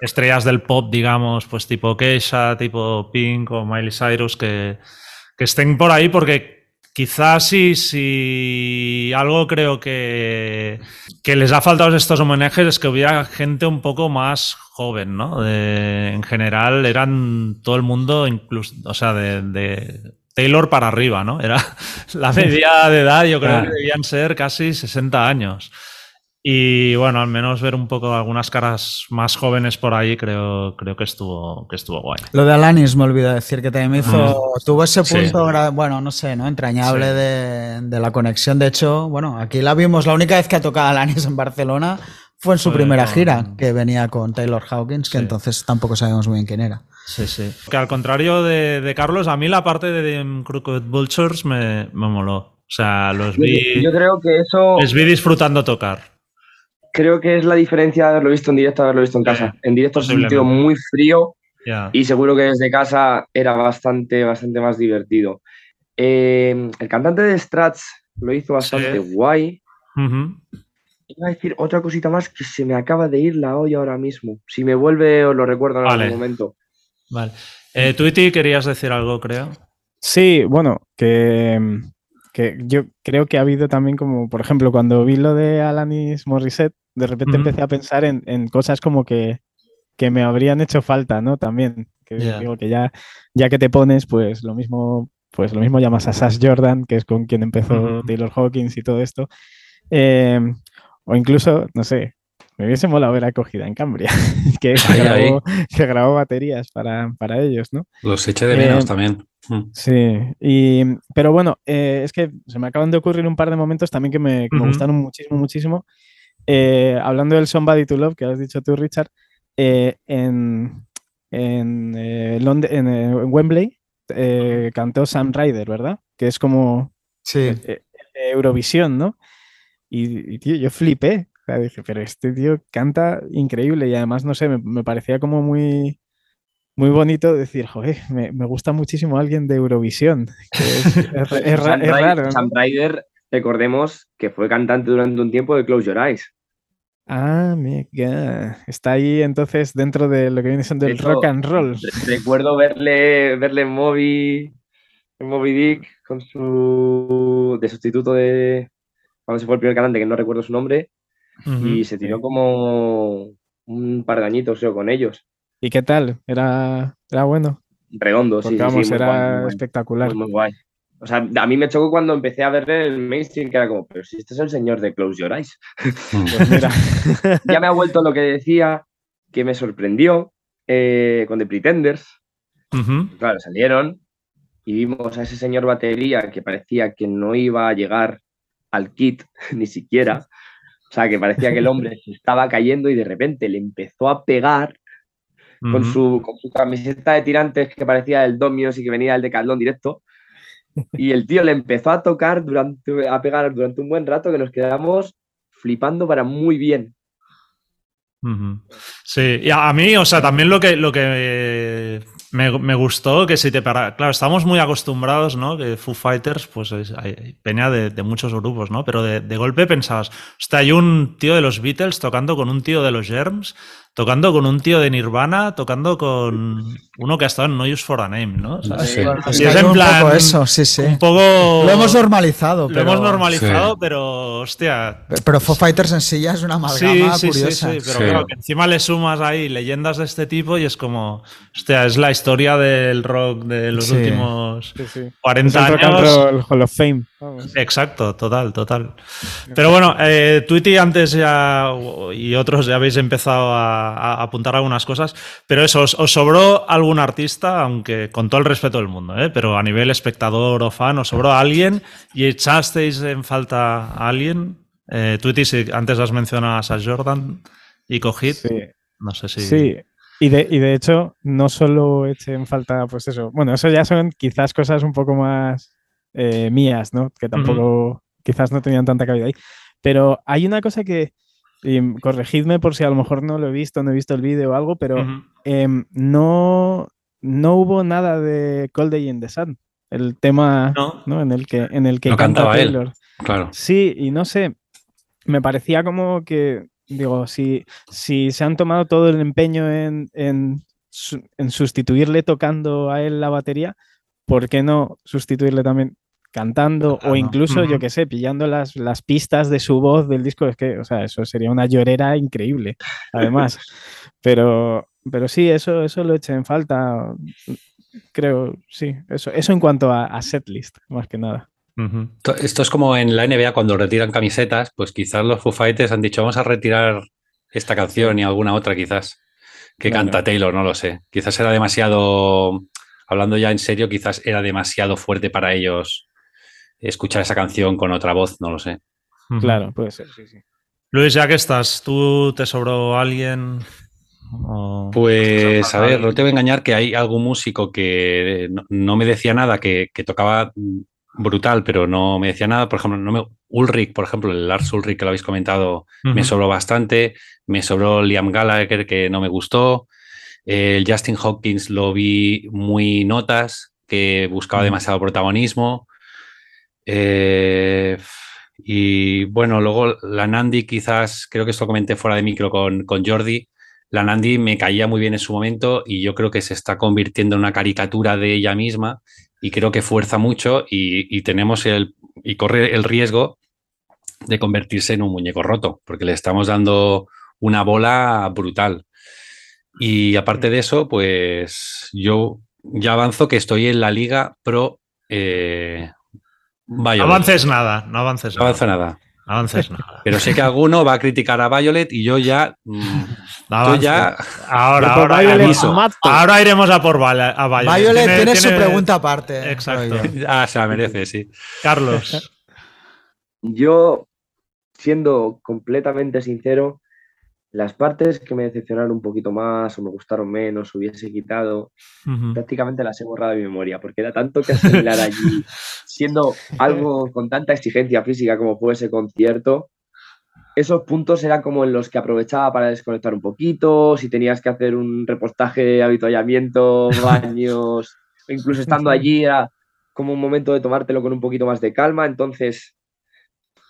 estrellas del pop, digamos, pues tipo Keisha, tipo Pink o Miley Cyrus, que, que estén por ahí porque quizás sí, si algo creo que, que les ha faltado estos homenajes es que hubiera gente un poco más joven, ¿no? De- en general eran todo el mundo, incluso, o sea, de, de Taylor para arriba, ¿no? Era la media de edad, yo creo Ah. que debían ser casi 60 años. Y bueno, al menos ver un poco algunas caras más jóvenes por ahí creo, creo que estuvo que estuvo guay. Lo de Alanis me olvidé decir que también me hizo. Tuvo ese punto, bueno, no sé, ¿no? Entrañable Sí. de, de la conexión. De hecho, bueno, aquí la vimos. La única vez que ha tocado Alanis en Barcelona fue en su Fue primera con- gira, que venía con Taylor Hawkins, que Sí. entonces tampoco sabemos muy bien quién era. Sí, sí. Que al contrario de, de Carlos, a mí la parte de Crooked Vultures me, me moló. O sea, los vi, yo creo que eso les vi disfrutando tocar. Creo que es la diferencia de haberlo visto en directo a haberlo visto en casa. En directo se sintió muy frío y seguro que desde casa era bastante, bastante más divertido. Eh, el cantante de Strats lo hizo bastante Sí. guay. Ujú. Iba a decir otra cosita más que se me acaba de ir la olla ahora mismo. Si me vuelve, os lo recuerdo en Vale. algún momento. Vale. Eh, Tweety, querías decir algo, creo. Sí, bueno, que, que yo creo que ha habido también como, por ejemplo, cuando vi lo de Alanis Morissette, de repente empecé a pensar en, en cosas como que, que me habrían hecho falta, ¿no? También, que digo que ya, ya que te pones, pues lo mismo, pues lo mismo llamas a Sash Jordan, que es con quien empezó. Taylor Hawkins y todo esto. Eh, o incluso, no sé, me hubiese molado ver acogida en Cambria, que, ay. grabó, que grabó baterías para, para ellos, ¿no? Los eché de menos Eh, también. Mm. Sí, y, pero bueno, eh, es que se me acaban de ocurrir un par de momentos también que me, que me gustaron muchísimo, muchísimo. Eh, hablando del Somebody to Love, que has dicho tú, Richard, eh, en, en, eh, Lond- en, en Wembley cantó Sam Ryder, ¿verdad? Que es como Sí. Eurovisión, ¿no? Y, y, tío, yo flipé. O sea, dije, pero este tío canta increíble y además, no sé, me, me parecía como muy, muy bonito decir, joder, me, me gusta muchísimo alguien de Eurovisión. que es, Sam es raro. Sam Ryder, recordemos que fue cantante durante un tiempo de Close Your Eyes. Ah, mega. Está ahí entonces dentro de lo que viene siendo el rock and roll. Re- Recuerdo verle, verle en Moby, en Moby Dick con su de sustituto de cuando se fue el primer cantante, que no recuerdo su nombre, y se tiró como un par de añitos con ellos. ¿Y qué tal? ¿Era, era bueno? Redondo, sí, Porque sí, sí, vamos, era guay, muy guay, espectacular. muy, muy guay. O sea, a mí me chocó cuando empecé a verle en el mainstream, que era como, pero si este es el señor de Close Your Eyes. Mm. Pues mira, Ya me ha vuelto lo que decía, que me sorprendió eh, con The Pretenders. Claro, salieron y vimos a ese señor batería que parecía que no iba a llegar al kit ni siquiera. O sea, que parecía que el hombre se estaba cayendo y de repente le empezó a pegar con, su, con su camiseta de tirantes que parecía el Domios y que venía del Decathlon directo. Y el tío le empezó a tocar durante, a pegar durante un buen rato que nos quedamos flipando para muy bien. Sí, y a mí, o sea, también lo que, lo que eh, me, me gustó, que si te para. Claro, estamos muy acostumbrados, ¿no? Que Foo Fighters, pues es, hay, peña de, muchos grupos, ¿no? Pero de, de golpe pensabas, hostia, hay un tío de los Beatles tocando con un tío de los Germs, tocando con un tío de Nirvana, tocando con uno que ha estado en No Use for a Name, ¿no? O sea, Sí. así Es en un plan. poco eso, sí, sí. Un poco. Lo hemos normalizado, Lo pero, hemos normalizado, Sí. pero hostia. pero Foo Fighters en sí ya es una amalgama Sí, sí, sí, curiosa. sí, pero Sí. claro, que encima le sumas ahí leyendas de este tipo y es como, hostia, es la historia del rock de los Sí. últimos sí, sí. Es 40 el Rock and años. Roll Hall of Fame. Vamos. Exacto, total, total. Pero bueno, eh, Tweety antes ya y otros ya habéis empezado a, a apuntar algunas cosas, pero eso, ¿os, os sobró algún artista, aunque con todo el respeto del mundo, ¿eh? pero a nivel espectador o fan, ¿os sobró alguien y echasteis en falta a alguien? Eh, Tweety, si antes has mencionado a Jordan y Cogit, Sí. no sé si... Sí, y de, y de hecho, no solo eché en falta, pues eso, bueno, eso ya son quizás cosas un poco más eh, mías, ¿no? Que tampoco, quizás no tenían tanta cabida ahí. Pero hay una cosa que, y corregidme por si a lo mejor no lo he visto, no he visto el vídeo o algo, pero em, no, no hubo nada de Cold Day in the Sun, el tema No. ¿no? en el que, en el que canta cantaba él. Taylor. Claro. Sí, y no sé, me parecía como que, digo, si, si se han tomado todo el empeño en, en, en sustituirle tocando a él la batería, ¿por qué no sustituirle también cantando o incluso, yo qué sé, pillando las, las pistas de su voz del disco? Es que, o sea, eso sería una llorera increíble, además. pero, pero sí, eso, eso lo eché en falta, creo, sí, eso, eso en cuanto a, a setlist, más que nada. Esto- Esto es como en la NBA cuando retiran camisetas, pues quizás los Foo Fighters han dicho vamos a retirar esta canción y alguna otra quizás que Claro. canta Taylor, no lo sé. Quizás era demasiado, hablando ya en serio, quizás era demasiado fuerte para ellos escuchar esa canción con otra voz, no lo sé. Claro, puede ser, sí, sí. Luis, ya que estás, ¿tú te sobró alguien? O- Pues a ver, no te voy a engañar que hay algún músico que no, no me decía nada, que, que tocaba brutal, pero no me decía nada. Por ejemplo, no me, Ulrich, por ejemplo, el Lars Ulrich que lo habéis comentado, me sobró bastante. Me sobró Liam Gallagher, que no me gustó. El Justin Hawkins lo vi muy notas, que buscaba demasiado protagonismo. Eh, y bueno, luego la Nandi, quizás, creo que esto comenté fuera de micro con, con Jordi. La Nandi me caía muy bien en su momento y yo creo que se está convirtiendo en una caricatura de ella misma y creo que fuerza mucho y, y tenemos el y corre el riesgo de convertirse en un muñeco roto porque le estamos dando una bola brutal. Y aparte de eso, pues yo ya avanzo que estoy en la liga pro. Eh, No Violet. avances nada, no avances No avanza nada. nada. No avances nada. Pero sé que alguno va a criticar a Violet y yo ya. mm, No yo avances. ya Ahora, Yo por ahora, Violet aviso. mato. ahora iremos a por Violet. a Violet. Violet tiene, su pregunta aparte. Exacto. ya se la merece, sí. Carlos. Yo, siendo completamente sincero, las partes que me decepcionaron un poquito más o me gustaron menos, hubiese quitado, prácticamente las he borrado de mi memoria, porque era tanto que asimilar allí, siendo algo con tanta exigencia física como fue ese concierto, esos puntos eran como en los que aprovechaba para desconectar un poquito, si tenías que hacer un repostaje, habituallamiento, baños, o incluso estando allí era como un momento de tomártelo con un poquito más de calma, entonces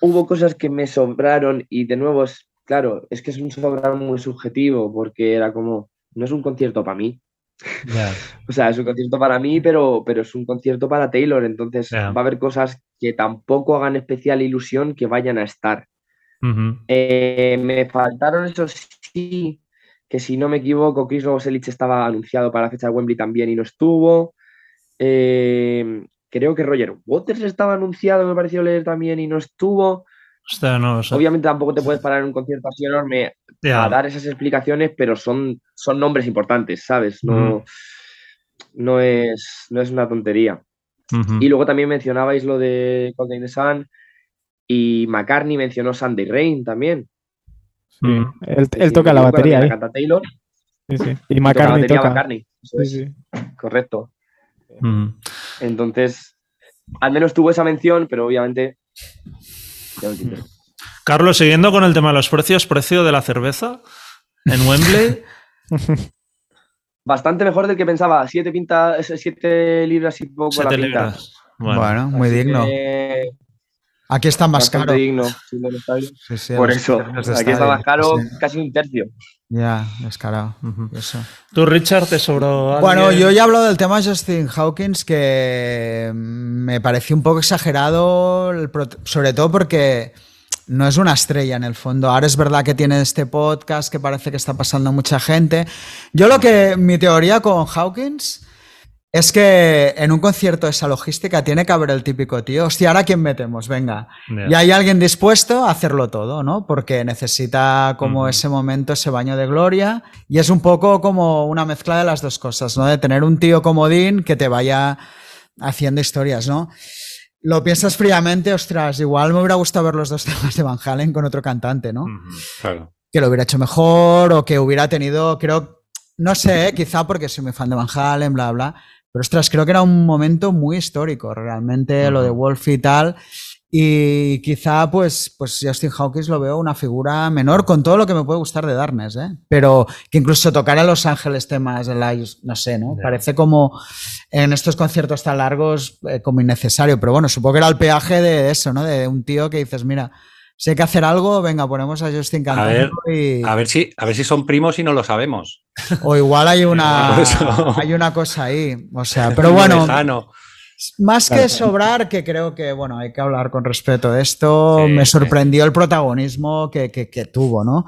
hubo cosas que me sobraron y de nuevo es, claro, es que es un sobrar muy subjetivo porque era como, no es un concierto para mí, o sea, es un concierto para mí, pero, pero es un concierto para Taylor, entonces va a haber cosas que tampoco hagan especial ilusión que vayan a estar. Eh, me faltaron, eso sí, que si no me equivoco, Chris Novoselic estaba anunciado para la fecha de Wembley también y no estuvo. Eh, creo que Roger Waters estaba anunciado, me pareció leer también y no estuvo. Hostia, no, o sea, Obviamente tampoco te puedes parar en un concierto así enorme ya. a dar esas explicaciones, pero son, son nombres importantes, ¿sabes? No, no, es, no es una tontería. Ujú. Y luego también mencionabais lo de Cold the Sun y McCartney mencionó Sunday Rain también. Sí. Ujú. Él, él toca la batería, ¿eh? canta Taylor, Sí, sí. Y toca la McCartney batería toca. McCartney. Es, correcto. Ujú. Entonces, al menos tuvo esa mención, pero obviamente. Ya lo entiendo. Carlos, siguiendo con el tema de los precios, precio de la cerveza en Wembley. Bastante mejor del que pensaba. Siete, pinta, siete libras y poco la siete pinta. libras. Bueno, Bueno, muy digno. que Aquí está más caro. digno. Sí, sí, Por eso, aquí está más caro, sí. casi un tercio. Ya, descarado. Ujú. Eso. ¿Tú, Richard, te sobró Bueno, yo ya he hablado del tema de Justin Hawkins que me pareció un poco exagerado, sobre todo porque no es una estrella en el fondo. Ahora es verdad que tiene este podcast que parece que está pasando a mucha gente. Yo lo que, mi teoría con Hawkins es que en un concierto de esa logística tiene que haber el típico tío, hostia, ¿ahora quién metemos? Venga. Y hay alguien dispuesto a hacerlo todo, ¿no? Porque necesita como ese momento, ese baño de gloria. Y es un poco como una mezcla de las dos cosas, ¿no? De tener un tío comodín que te vaya haciendo historias, ¿no? Lo piensas fríamente, ostras, igual me hubiera gustado ver los dos temas de Van Halen con otro cantante, ¿no? Claro. Que lo hubiera hecho mejor o que hubiera tenido, creo, no sé, ¿eh? quizá porque soy muy fan de Van Halen, bla, bla. Pero ostras, creo que era un momento muy histórico, realmente, lo de. Wolf y tal. Y quizá, pues, pues Justin Hawkins lo veo una figura menor con todo lo que me puede gustar de Darkness, ¿eh? Pero que incluso tocar a Los Ángeles temas de la, no sé, ¿no? Ya. Parece como en estos conciertos tan largos eh, como innecesario. Pero bueno, supongo que era el peaje de eso, ¿no? De un tío que dices, mira, si hay que hacer algo, venga, ponemos a Justin cantando ver, y... A ver si, a ver si son primos y no lo sabemos. O igual hay una, hay una cosa ahí. O sea, pero bueno, más que sobrar, que creo que, bueno, hay que hablar con respeto de esto, Sí, me sí. sorprendió el protagonismo que, que- que tuvo, ¿no?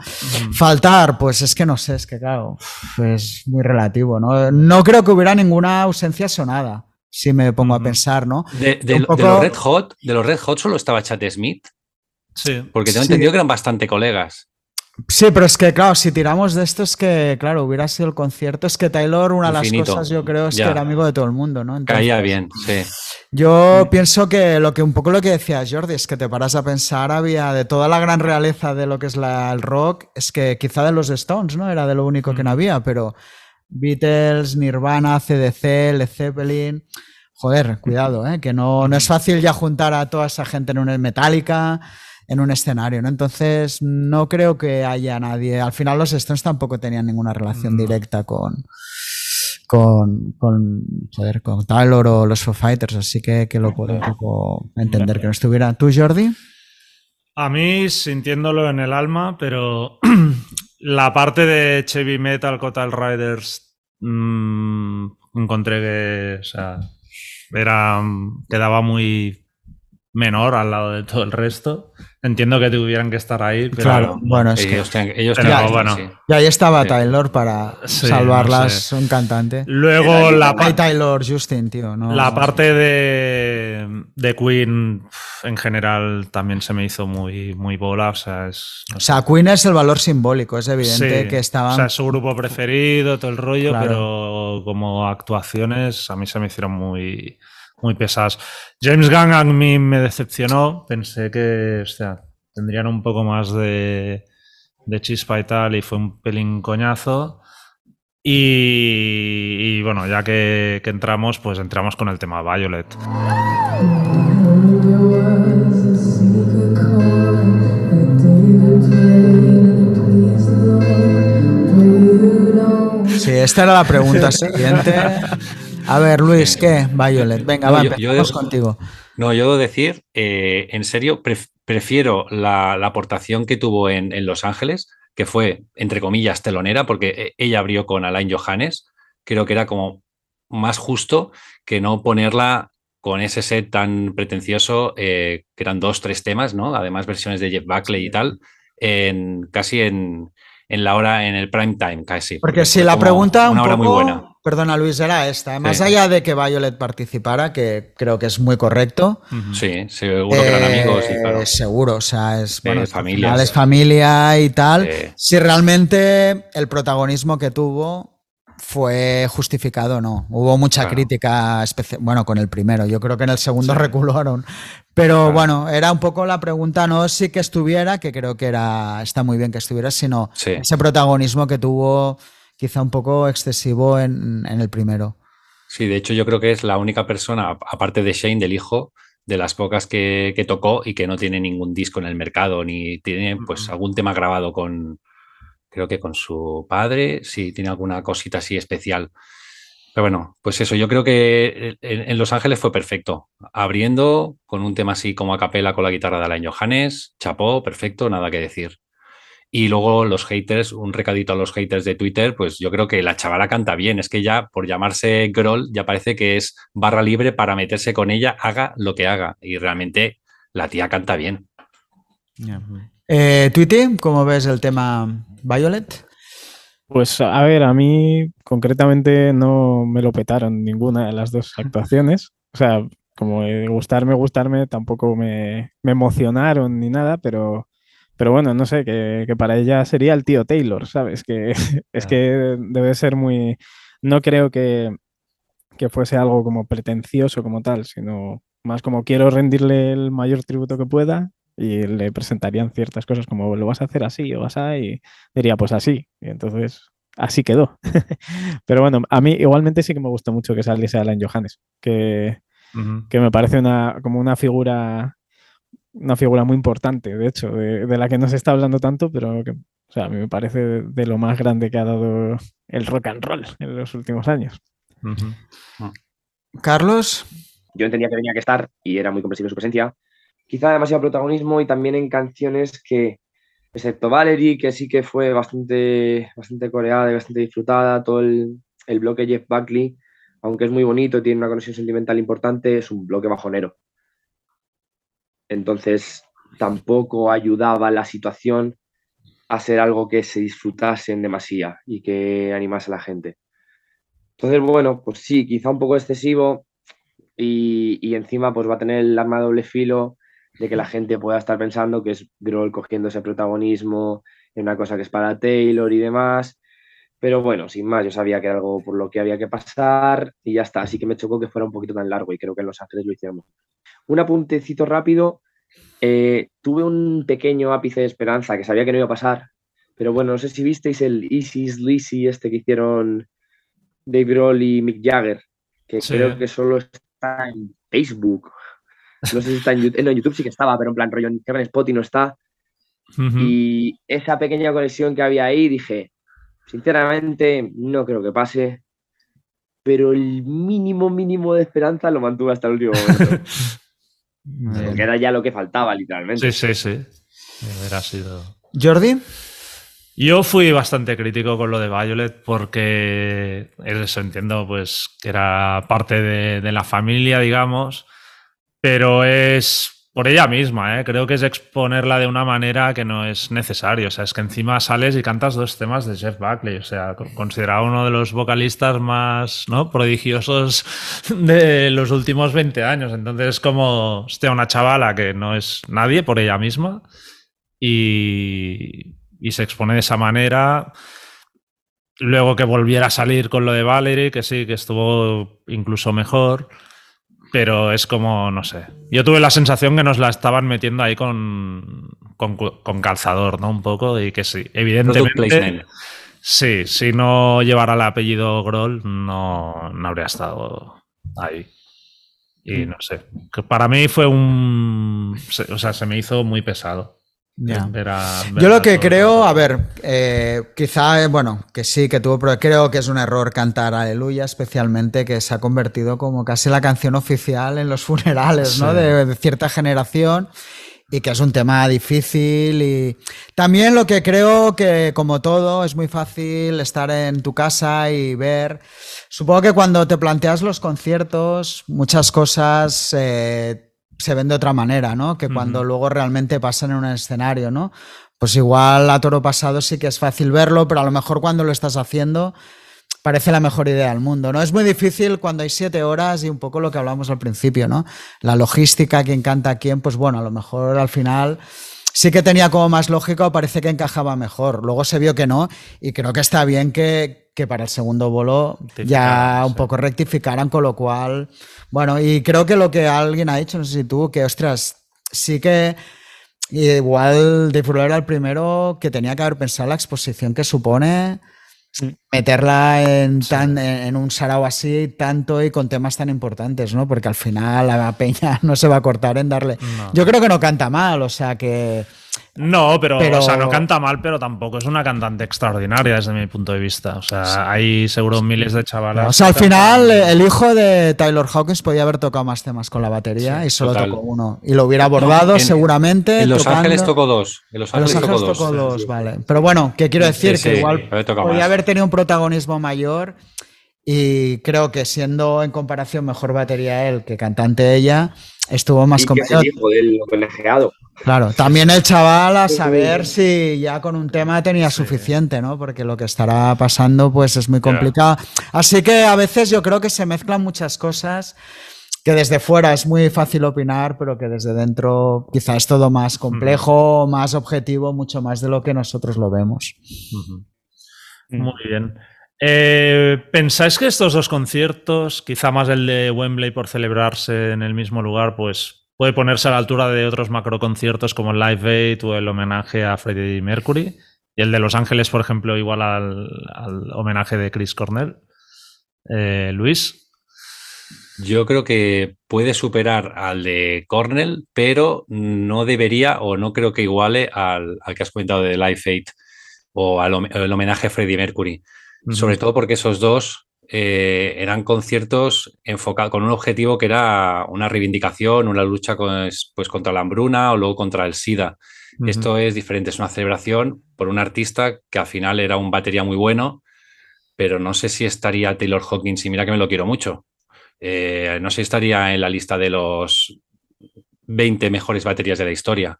Faltar, pues es que no sé, es que claro, es muy relativo, ¿no? No creo que hubiera ninguna ausencia sonada, si me pongo a Ujú. pensar, ¿no? De, de- los Red Hot, de los Red Hot solo estaba Chad Smith, Sí. porque tengo Sí. entendido que eran bastante colegas. Sí, pero es que, claro, si tiramos de esto es que, claro, hubiera sido el concierto, es que Taylor, una de las cosas, yo creo, es Ya. que era amigo de todo el mundo, ¿no? Entonces- Caía bien, sí. Yo pienso que lo que un poco lo que decía Jordi es que te paras a pensar, había de toda la gran realeza de lo que es la- el rock, es que quizá de los Stones, ¿no? Era de lo único que no había, pero Beatles, Nirvana, CDC, Led Zeppelin. Joder, cuidado, ¿eh? que no, no es fácil ya juntar a toda esa gente en una Metallica, en un escenario, ¿no? Entonces, no creo que haya nadie. Al final, los Stones tampoco tenían ninguna relación No. directa con, con, con, joder, con Taylor o los Foo Fighters, así que, que lo puedo un poco entender que no estuviera. ¿Tú, Jordi? A mí, sintiéndolo en el alma, pero la parte de Chevy Metal, Cotal Riders, mm, encontré que, o sea, era, quedaba muy menor al lado de todo el resto. Entiendo que tuvieran que estar ahí, pero Claro, bueno, es que. Ellos tenían- ellos Pero que bueno. sí. Y ahí estaba Sí. Taylor para Sí, salvarlas, no un cantante. luego la, pa- Hay Taylor Justin, tío. No, la parte de, de Queen en general también se me hizo muy, muy bola. O sea, es. no O sea, Queen es el valor simbólico, es evidente Sí, que estaban. O sea, es su grupo preferido, todo el rollo, Claro. pero como actuaciones a mí se me hicieron muy, muy pesadas. James Gunn a mí me decepcionó. Pensé que o sea, tendrían un poco más de, de chispa y tal, y fue un pelín coñazo. Y, y bueno, ya que, que entramos, pues entramos con el tema Violet. Sí, esta era la pregunta siguiente. A ver, Luis, ¿qué? Violet. Venga, No, va, yo- contigo. No, yo debo decir, eh, en serio, pref- prefiero la, la aportación que tuvo en, en Los Ángeles, que fue, entre comillas, telonera, porque eh, ella abrió con Alain Johannes. Creo que era como más justo que no ponerla con ese set tan pretencioso, eh, que eran dos, tres temas, ¿no? Además, versiones de Jeff Buckley y tal, en, casi en, en la hora, en el prime time, casi. Porque si la pregunta un una hora muy poco, buena. perdona Luis, era esta. Más Sí. allá de que Violet participara, que creo que es muy correcto. Sí, seguro que eran amigos y eh, claro. Seguro, o sea, es, bueno, familias. final es familia y tal. Si realmente el protagonismo que tuvo fue justificado o no. Hubo mucha Claro. crítica, bueno, con el primero. Yo creo que en el segundo recularon. Pero bueno, era un poco la pregunta, no si que estuviera, que creo que era, está muy bien que estuviera, sino Sí. ese protagonismo que tuvo quizá un poco excesivo en, en el primero. Sí, de hecho yo creo que es la única persona, aparte de Shane, del hijo, de las pocas que, que tocó y que no tiene ningún disco en el mercado, ni tiene pues algún tema grabado con, creo que con su padre, sí, tiene alguna cosita así especial. Pero bueno, pues eso, yo creo que en, en Los Ángeles fue perfecto. Abriendo con un tema así como a capela con la guitarra de Alain Johannes, chapó, perfecto, nada que decir. Y luego los haters, un recadito a los haters de Twitter, pues yo creo que la chavala canta bien. Es que ya por llamarse Groll ya parece que es barra libre para meterse con ella, haga lo que haga. Y realmente la tía canta bien. Eh, Twitty, ¿cómo ves el tema Violet? Pues a ver, a mí concretamente no me lo petaron ninguna de las dos actuaciones. O sea, como eh, gustarme, gustarme, tampoco me, me emocionaron ni nada, pero, pero bueno, no sé, que, que para ella sería el tío Taylor, ¿sabes? Que es que debe ser muy... No creo que, que fuese algo como pretencioso como tal, sino más como quiero rendirle el mayor tributo que pueda y le presentarían ciertas cosas como lo vas a hacer así o vas a y diría pues así y entonces así quedó pero bueno a mí igualmente sí que me gustó mucho que saliese Alan Johannes que, que me parece una como una figura una figura muy importante, de hecho, de, de la que no se está hablando tanto, pero que o sea, a mí me parece de, de lo más grande que ha dado el rock and roll en los últimos años. Carlos, Yo entendía que tenía que estar y era muy comprensible su presencia. Quizá demasiado protagonismo y también en canciones que, excepto Valerie, que sí que fue bastante, bastante coreada y bastante disfrutada, todo el, el bloque Jeff Buckley, aunque es muy bonito tiene una conexión sentimental importante, es un bloque bajonero. Entonces, tampoco ayudaba la situación a ser algo que se disfrutase en demasía y que animase a la gente. Entonces, bueno, pues sí, quizá un poco excesivo y, y encima pues va a tener el arma de doble filo de que la gente pueda estar pensando que es Grohl cogiendo ese protagonismo en una cosa que es para Taylor y demás. Pero bueno, sin más, yo sabía que era algo por lo que había que pasar y ya está. Así que me chocó que fuera un poquito tan largo y creo que en Los Ángeles lo hicieron. Un apuntecito rápido. eh, tuve un pequeño ápice de esperanza que sabía que no iba a pasar. Pero bueno, no sé si visteis el Isis Lizzy este que hicieron Dave Grohl y Mick Jagger, que Sí. creo que solo está en Facebook. No sé si está en YouTube. No, en YouTube sí que estaba, pero en plan rollo, en Spotify no está. Y esa pequeña conexión que había ahí, dije, sinceramente, no creo que pase. Pero el mínimo, mínimo de esperanza lo mantuve hasta el último momento. Porque era ya lo que faltaba, literalmente. Sí, sí, sí. Hubiera sido. Jordi, Yo fui bastante crítico con lo de Violet porque eso entiendo pues que era parte de, de la familia, digamos, pero es por ella misma, ¿eh? creo que es exponerla de una manera que no es necesario. O sea, es que encima sales y cantas dos temas de Jeff Buckley, o sea, co- considerado uno de los vocalistas más ¿no? prodigiosos de los últimos 20 años. Entonces, es como, hostia, una chavala que no es nadie por ella misma y, y se expone de esa manera. Luego que volviera a salir con lo de Valerie, que sí, que estuvo incluso mejor. Pero es como, no sé. Yo tuve la sensación que nos la estaban metiendo ahí con, con, con calzador, ¿no? Un poco. Y que sí, evidentemente. Sí, si no llevara el apellido Groll, no, no habría estado ahí. Y no sé. Para mí fue un. O sea, se me hizo muy pesado. Ya. ver a- Yo ver lo a que creo, a ver, eh, quizá, eh, bueno, que sí, que tuvo, pero creo que es un error cantar Aleluya, especialmente que se ha convertido como casi la canción oficial en los funerales, ¿no? Sí. De, de cierta generación y que es un tema difícil y también lo que creo que como todo es muy fácil estar en tu casa y ver. Supongo que cuando te planteas los conciertos, muchas cosas eh, se ven de otra manera, ¿no? Que cuando luego realmente pasan en un escenario, ¿no? Pues igual a toro pasado sí que es fácil verlo, pero a lo mejor cuando lo estás haciendo parece la mejor idea del mundo, ¿no? Es muy difícil cuando hay siete horas y un poco lo que hablamos al principio, ¿no? La logística, quién canta a quién, pues bueno, a lo mejor al final sí que tenía como más lógica o parece que encajaba mejor. Luego se vio que no y creo que está bien que, que para el segundo bolo ya un poco rectificaran, con lo cual, bueno, y creo que lo que alguien ha dicho, no sé si tú, que ostras, sí que igual de era el primero que tenía que haber pensado la exposición que supone Sí. Meterla en, tan, en, en un sarao así tanto y con temas tan importantes, ¿no? Porque al final la peña no se va a cortar en darle. No. Yo creo que no canta mal, o sea que No, pero, Pero- o sea, no canta mal, pero tampoco es una cantante extraordinaria desde mi punto de vista. O sea, hay seguro miles de chavalas. O sea, al final cantan- el hijo de Taylor Hawkins podía haber tocado más temas con la batería Sí, y solo total. tocó uno. Y lo hubiera abordado en- seguramente. En Los tocando- Ángeles tocó dos. En Los En Los Ángeles Ángeles tocó dos. tocó dos, vale. Pero bueno, que quiero Sí, decir sí, que igual podía más. haber tenido un protagonismo mayor y creo que siendo en comparación mejor batería él que cantante ella, estuvo más homenajeado. Claro, también el chaval a saber si ya con un tema tenía suficiente, ¿no? Porque lo que estará pasando pues es muy complicado. Así que a veces yo creo que se mezclan muchas cosas que desde fuera es muy fácil opinar, pero que desde dentro quizá es todo más complejo, más objetivo, mucho más de lo que nosotros lo vemos. Muy bien. Eh, ¿Pensáis que estos dos conciertos, quizá más el de Wembley por celebrarse en el mismo lugar, pues puede ponerse a la altura de otros macroconciertos como el Live Aid o el homenaje a Freddie Mercury? Y el de Los Ángeles, por ejemplo, igual al, al homenaje de Chris Cornell. Eh, Luis. Yo creo que puede superar al de Cornell, pero no debería o no creo que iguale al, al que has comentado de Life 8 o al el homenaje a Freddie Mercury. Sobre todo porque esos dos eh, eran conciertos enfocados con un objetivo que era una reivindicación, una lucha con- pues, contra la hambruna o luego contra el SIDA. Esto es diferente, es una celebración por un artista que al final era un batería muy bueno, pero no sé si estaría Taylor Hawkins, y mira que me lo quiero mucho. Eh, no sé si estaría en la lista de los 20 mejores baterías de la historia.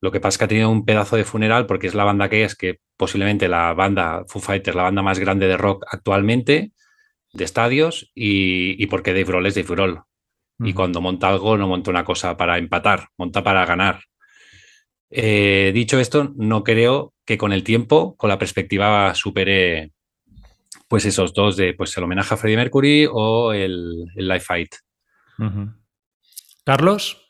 Lo que pasa es que ha tenido un pedazo de funeral porque es la banda que es, que posiblemente la banda Foo Fighters, la banda más grande de rock actualmente, de estadios, y, y porque Dave Grohl es Dave Grohl. Y Ujú. cuando monta algo, no monta una cosa para empatar, monta para ganar. Eh, dicho esto, no creo que con el tiempo, con la perspectiva, supere pues esos dos de pues el homenaje a Freddie Mercury o el, el Live Fight. Carlos.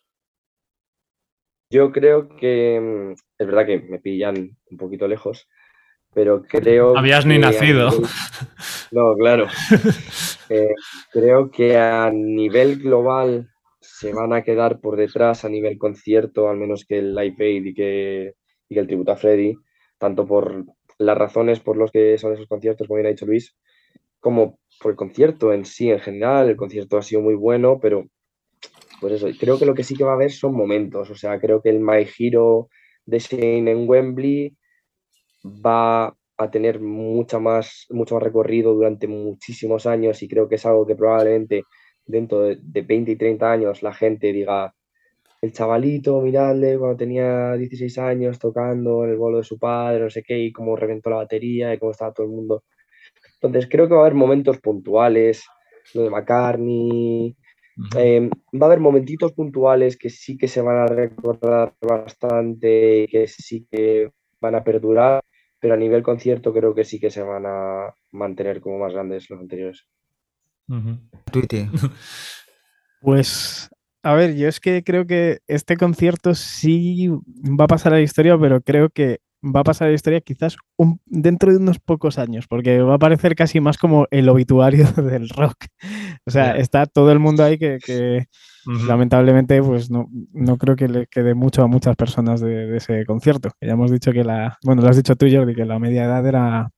Yo creo que mm, es verdad que me pillan un poquito lejos, pero creo Habías ni que a nacido. nivel- No, claro. Eh, creo que a nivel global se van a quedar por detrás a nivel concierto, al menos que el Live Aid y que, y que el tributo a Freddy, tanto por las razones por las que son esos conciertos, como bien ha dicho Luis, como por el concierto en sí, en general. El concierto ha sido muy bueno, pero pues eso, creo que lo que sí que va a haber son momentos. O sea, creo que el My Hero de Shane en Wembley va a tener mucha más, mucho más recorrido durante muchísimos años y creo que es algo que probablemente dentro de, de 20 y 30 años la gente diga, el chavalito, miradle, cuando tenía 16 años tocando en el bolo de su padre, no sé qué, y cómo reventó la batería y cómo estaba todo el mundo. Entonces creo que va a haber momentos puntuales, lo de McCartney, eh, va a haber momentitos puntuales que sí que se van a recordar bastante, que sí que van a perdurar, pero a nivel concierto creo que sí que se van a mantener como más grandes los anteriores. Tweety. Pues, a ver, yo es que creo que este concierto sí va a pasar a la historia, pero creo que va a pasar a la historia quizás un- dentro de unos pocos años, porque va a parecer casi más como el obituario del rock. O sea, está todo el mundo ahí que, lamentablemente pues no, no creo que le quede mucho a muchas personas de, de ese concierto. Ya hemos dicho que la, bueno, lo has dicho tú, Jordi, que la media edad era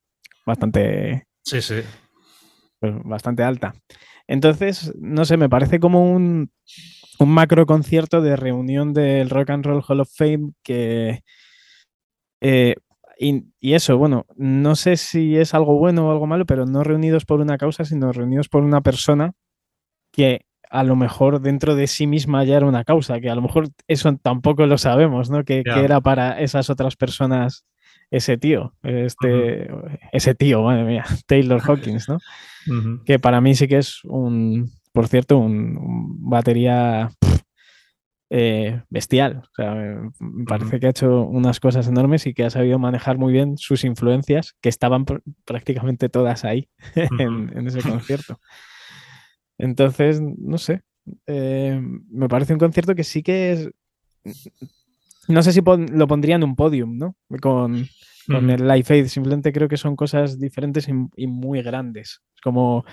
bastante Sí, sí. pues, bastante alta. Entonces, no sé, me parece como un, un macro concierto de reunión del Rock and Roll Hall of Fame que... eh, y, y eso, bueno, no sé si es algo bueno o algo malo, pero no reunidos por una causa, sino reunidos por una persona que a lo mejor dentro de sí misma ya era una causa, que a lo mejor eso tampoco lo sabemos, ¿no? Que, era para esas otras personas ese tío, este, ese tío, madre mía, Taylor Hawkins, ¿no? Que para mí sí que es un, por cierto, un, un batería eh, bestial. O sea, me, me parece que ha hecho unas cosas enormes y que ha sabido manejar muy bien sus influencias, que estaban pr- prácticamente todas ahí en, en ese concierto. Entonces, no sé, eh, me parece un concierto que sí que es... No sé si pon- lo pondría en un podium, ¿no? Con, con el Live Aid. Simplemente creo que son cosas diferentes y, y muy grandes. Es como,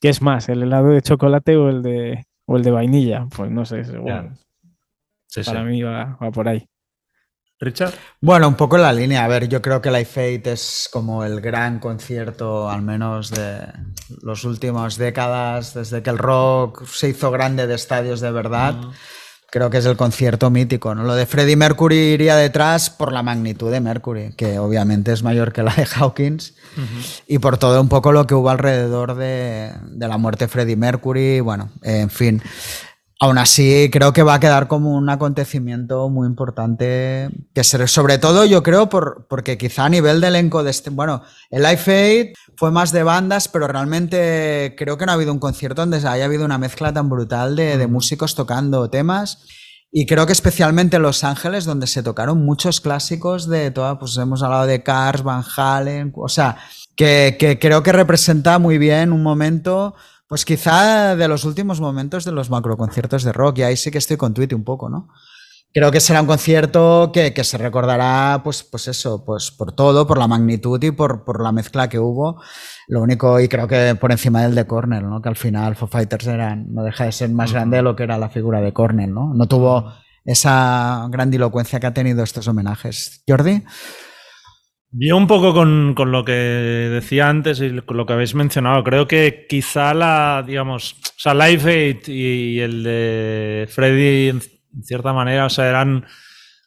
¿qué es más? ¿El helado de chocolate o el de, o el de vainilla? Pues no sé, según- Sí, sí. para mí va, va por ahí. Richard. Bueno, un poco en la línea. A ver, yo creo que Life Aid es como el gran concierto, al menos de los últimos décadas, desde que el rock se hizo grande de estadios de verdad. Creo que es el concierto mítico, ¿no? Lo de Freddie Mercury iría detrás por la magnitud de Mercury, que obviamente es mayor que la de Hawkins, y por todo un poco lo que hubo alrededor de, de la muerte de Freddie Mercury, bueno, en fin. Aún así, creo que va a quedar como un acontecimiento muy importante, que ser, sobre todo yo creo por, porque quizá a nivel de elenco de este, bueno, el Life Aid fue más de bandas, pero realmente creo que no ha habido un concierto donde haya habido una mezcla tan brutal de, de músicos tocando temas. Y creo que especialmente en Los Ángeles, donde se tocaron muchos clásicos de toda, pues hemos hablado de Cars, Van Halen, o sea, que, que creo que representa muy bien un momento, pues quizá de los últimos momentos de los macroconciertos de rock, y ahí sí que estoy con Tweety un poco, ¿no? creo que será un concierto que, que, se recordará, pues, pues eso, pues por todo, por la magnitud y por, por, la mezcla que hubo. Lo único, y creo que por encima del de Cornell, ¿no? Que al final Foo Fighters eran, no deja de ser más grande de lo que era la figura de Cornell, ¿no? No tuvo esa grandilocuencia que ha tenido estos homenajes. Jordi. Yo un poco con, con, lo que decía antes y lo que habéis mencionado, creo que quizá la, digamos, o sea, Live Aid y el de Freddy en cierta manera, o sea, eran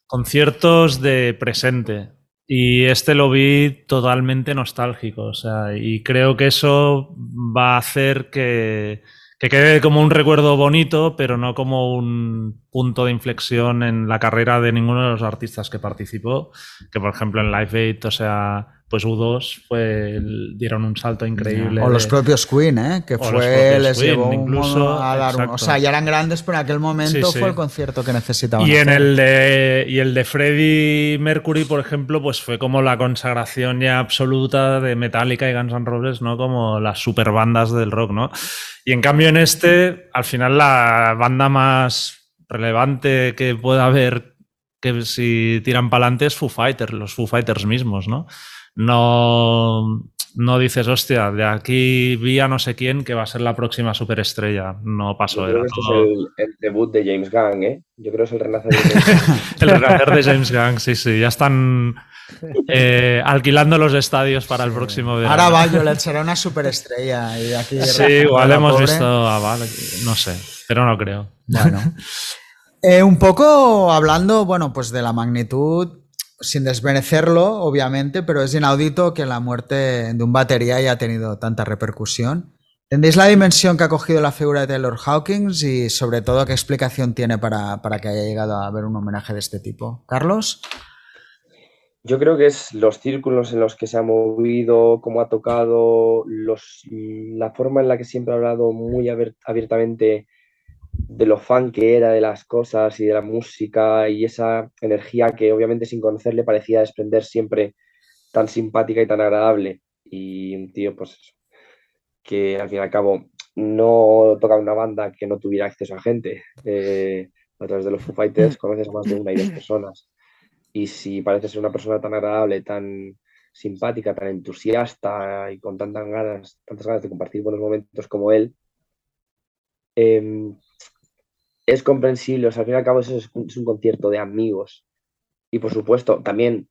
conciertos de presente. Y este lo vi totalmente nostálgico, o sea, y creo que eso va a hacer que, que quede como un recuerdo bonito, pero no como un punto de inflexión en la carrera de ninguno de los artistas que participó, que por ejemplo en Live Aid, o sea, pues U2 fue, dieron un salto increíble. O los propios Queen, ¿eh? que fue, les Queen, llevó incluso, a dar un, O sea, ya eran grandes, pero en aquel momento sí, sí. fue el concierto que necesitaban. Y, en el de, y el de Freddie Mercury, por ejemplo, pues fue como la consagración ya absoluta de Metallica y Guns N' Roses, ¿no? Como las super bandas del rock, ¿no? Y en cambio en este, al final la banda más relevante que pueda haber que si tiran para adelante es Foo Fighters, los Foo Fighters mismos, ¿no? No, no dices, hostia, de aquí vi a no sé quién que va a ser la próxima superestrella. No pasó. Yo creo era que todo... es el, el, debut de James Gunn, ¿eh? Yo creo que es el renacer de James Gunn. el renacer de James Gunn, sí, sí. Ya están eh, alquilando los estadios para el próximo verano. Ahora Violet será una superestrella. Y aquí sí, igual hemos pobre. visto a Val, no sé, pero no creo. Bueno. eh, un poco hablando, bueno, pues de la magnitud sin desmerecerlo, obviamente, pero es inaudito que la muerte de un batería haya tenido tanta repercusión. ¿Entendéis la dimensión que ha cogido la figura de Taylor Hawkins y sobre todo qué explicación tiene para, para que haya llegado a haber un homenaje de este tipo? Carlos. Yo creo que es los círculos en los que se ha movido, cómo ha tocado, la forma en la que siempre ha hablado muy abiertamente de lo fan que era de las cosas y de la música y esa energía que obviamente sin conocerle parecía desprender siempre tan simpática y tan agradable. Y un tío, pues, que al fin y al cabo no toca una banda que no tuviera acceso a gente. Eh, a través de los Foo Fighters conoces a más de una y dos personas. Y si parece ser una persona tan agradable, tan simpática, tan entusiasta y con tantas ganas, tantas ganas de compartir buenos momentos como él, eh, es comprensible, o sea, al fin y al cabo eso es, es, un concierto de amigos. Y por supuesto, también,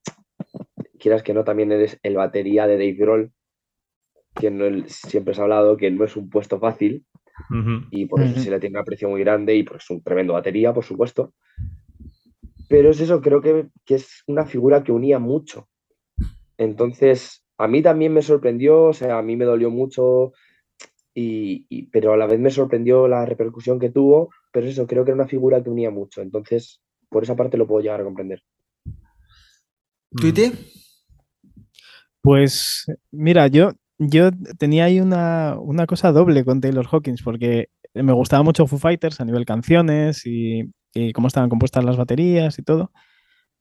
quieras que no, también eres el batería de Dave Grohl, que no, siempre se ha hablado que no es un puesto fácil, uh -huh. y por eso uh -huh. se le tiene un aprecio muy grande, y porque es un tremendo batería, por supuesto. Pero es eso, creo que, que es una figura que unía mucho. Entonces, a mí también me sorprendió, o sea, a mí me dolió mucho y, y, pero a la vez me sorprendió la repercusión que tuvo, pero eso, creo que era una figura que unía mucho, entonces por esa parte lo puedo llegar a comprender. ¿Twitty? Pues mira, yo, yo tenía ahí una, una, cosa doble con Taylor Hawkins, porque me gustaba mucho Foo Fighters a nivel canciones y, y cómo estaban compuestas las baterías y todo,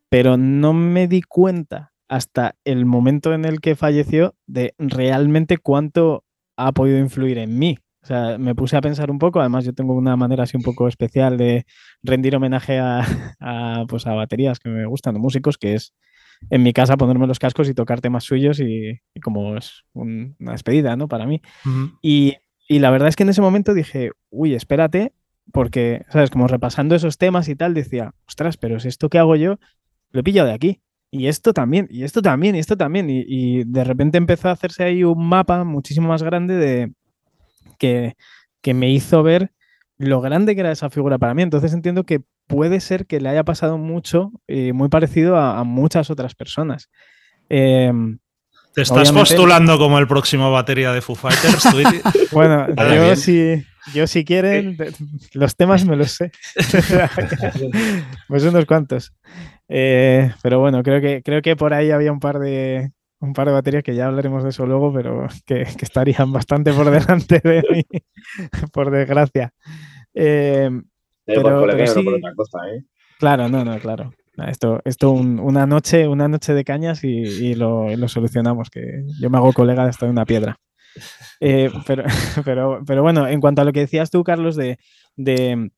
pero no me di cuenta hasta el momento en el que falleció de realmente cuánto ha podido influir en mí. O sea, me puse a pensar un poco, además yo tengo una manera así un poco especial de rendir homenaje a, a pues a baterías que me gustan, músicos, que es en mi casa ponerme los cascos y tocar temas suyos y, y como es un, una despedida, ¿no? Para mí. Uh -huh. y, y, la verdad es que en ese momento dije, uy, espérate, porque, ¿sabes? Como repasando esos temas y tal, decía, ostras, pero es esto que hago yo, lo he pillado de aquí. Y esto también, y esto también, y esto también. Y, y de repente empezó a hacerse ahí un mapa muchísimo más grande de que, que me hizo ver lo grande que era esa figura para mí. Entonces entiendo que puede ser que le haya pasado mucho, eh, muy parecido a, a, muchas otras personas. Eh, ¿Te estás obviamente... postulando como el próximo batería de Foo Fighters, bueno, yo si, yo si quieren, los temas me los sé. pues unos cuantos. Eh, pero bueno, creo que, creo que por ahí había un par de, un par de baterías que ya hablaremos de eso luego, pero que, que estarían bastante por delante de mí, por desgracia. Eh, pero, pero sí, por otra cosa, ¿eh? Claro, no, no, claro. Esto, esto un, una noche, una noche de cañas y, y lo, lo, solucionamos, que yo me hago colega de esto de una piedra. Eh, pero, pero, pero bueno, en cuanto a lo que decías tú, Carlos, de, de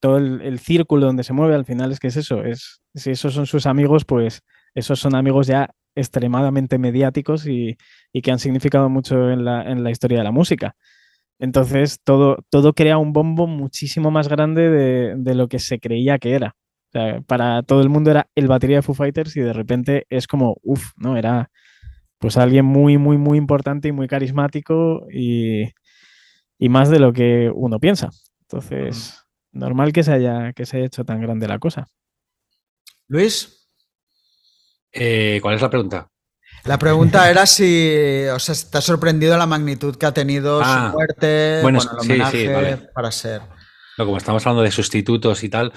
todo el, el círculo donde se mueve al final es que es eso, es, si esos son sus amigos, pues esos son amigos ya extremadamente mediáticos y, y que han significado mucho en la, en la historia de la música. Entonces, todo, todo crea un bombo muchísimo más grande de, de lo que se creía que era. Para todo el mundo era el batería de Foo Fighters y de repente es como, uff, ¿no? Era pues alguien muy, muy, muy importante y muy carismático y, y más de lo que uno piensa. Entonces, normal que se haya, que se haya hecho tan grande la cosa. Luis, Eh, ¿Cuál es la pregunta? la pregunta era si o sea, te ha sorprendido la magnitud que ha tenido Ah, su muerte, bueno, bueno, el sí, sí, vale. para ser. No, como estamos hablando de sustitutos y tal,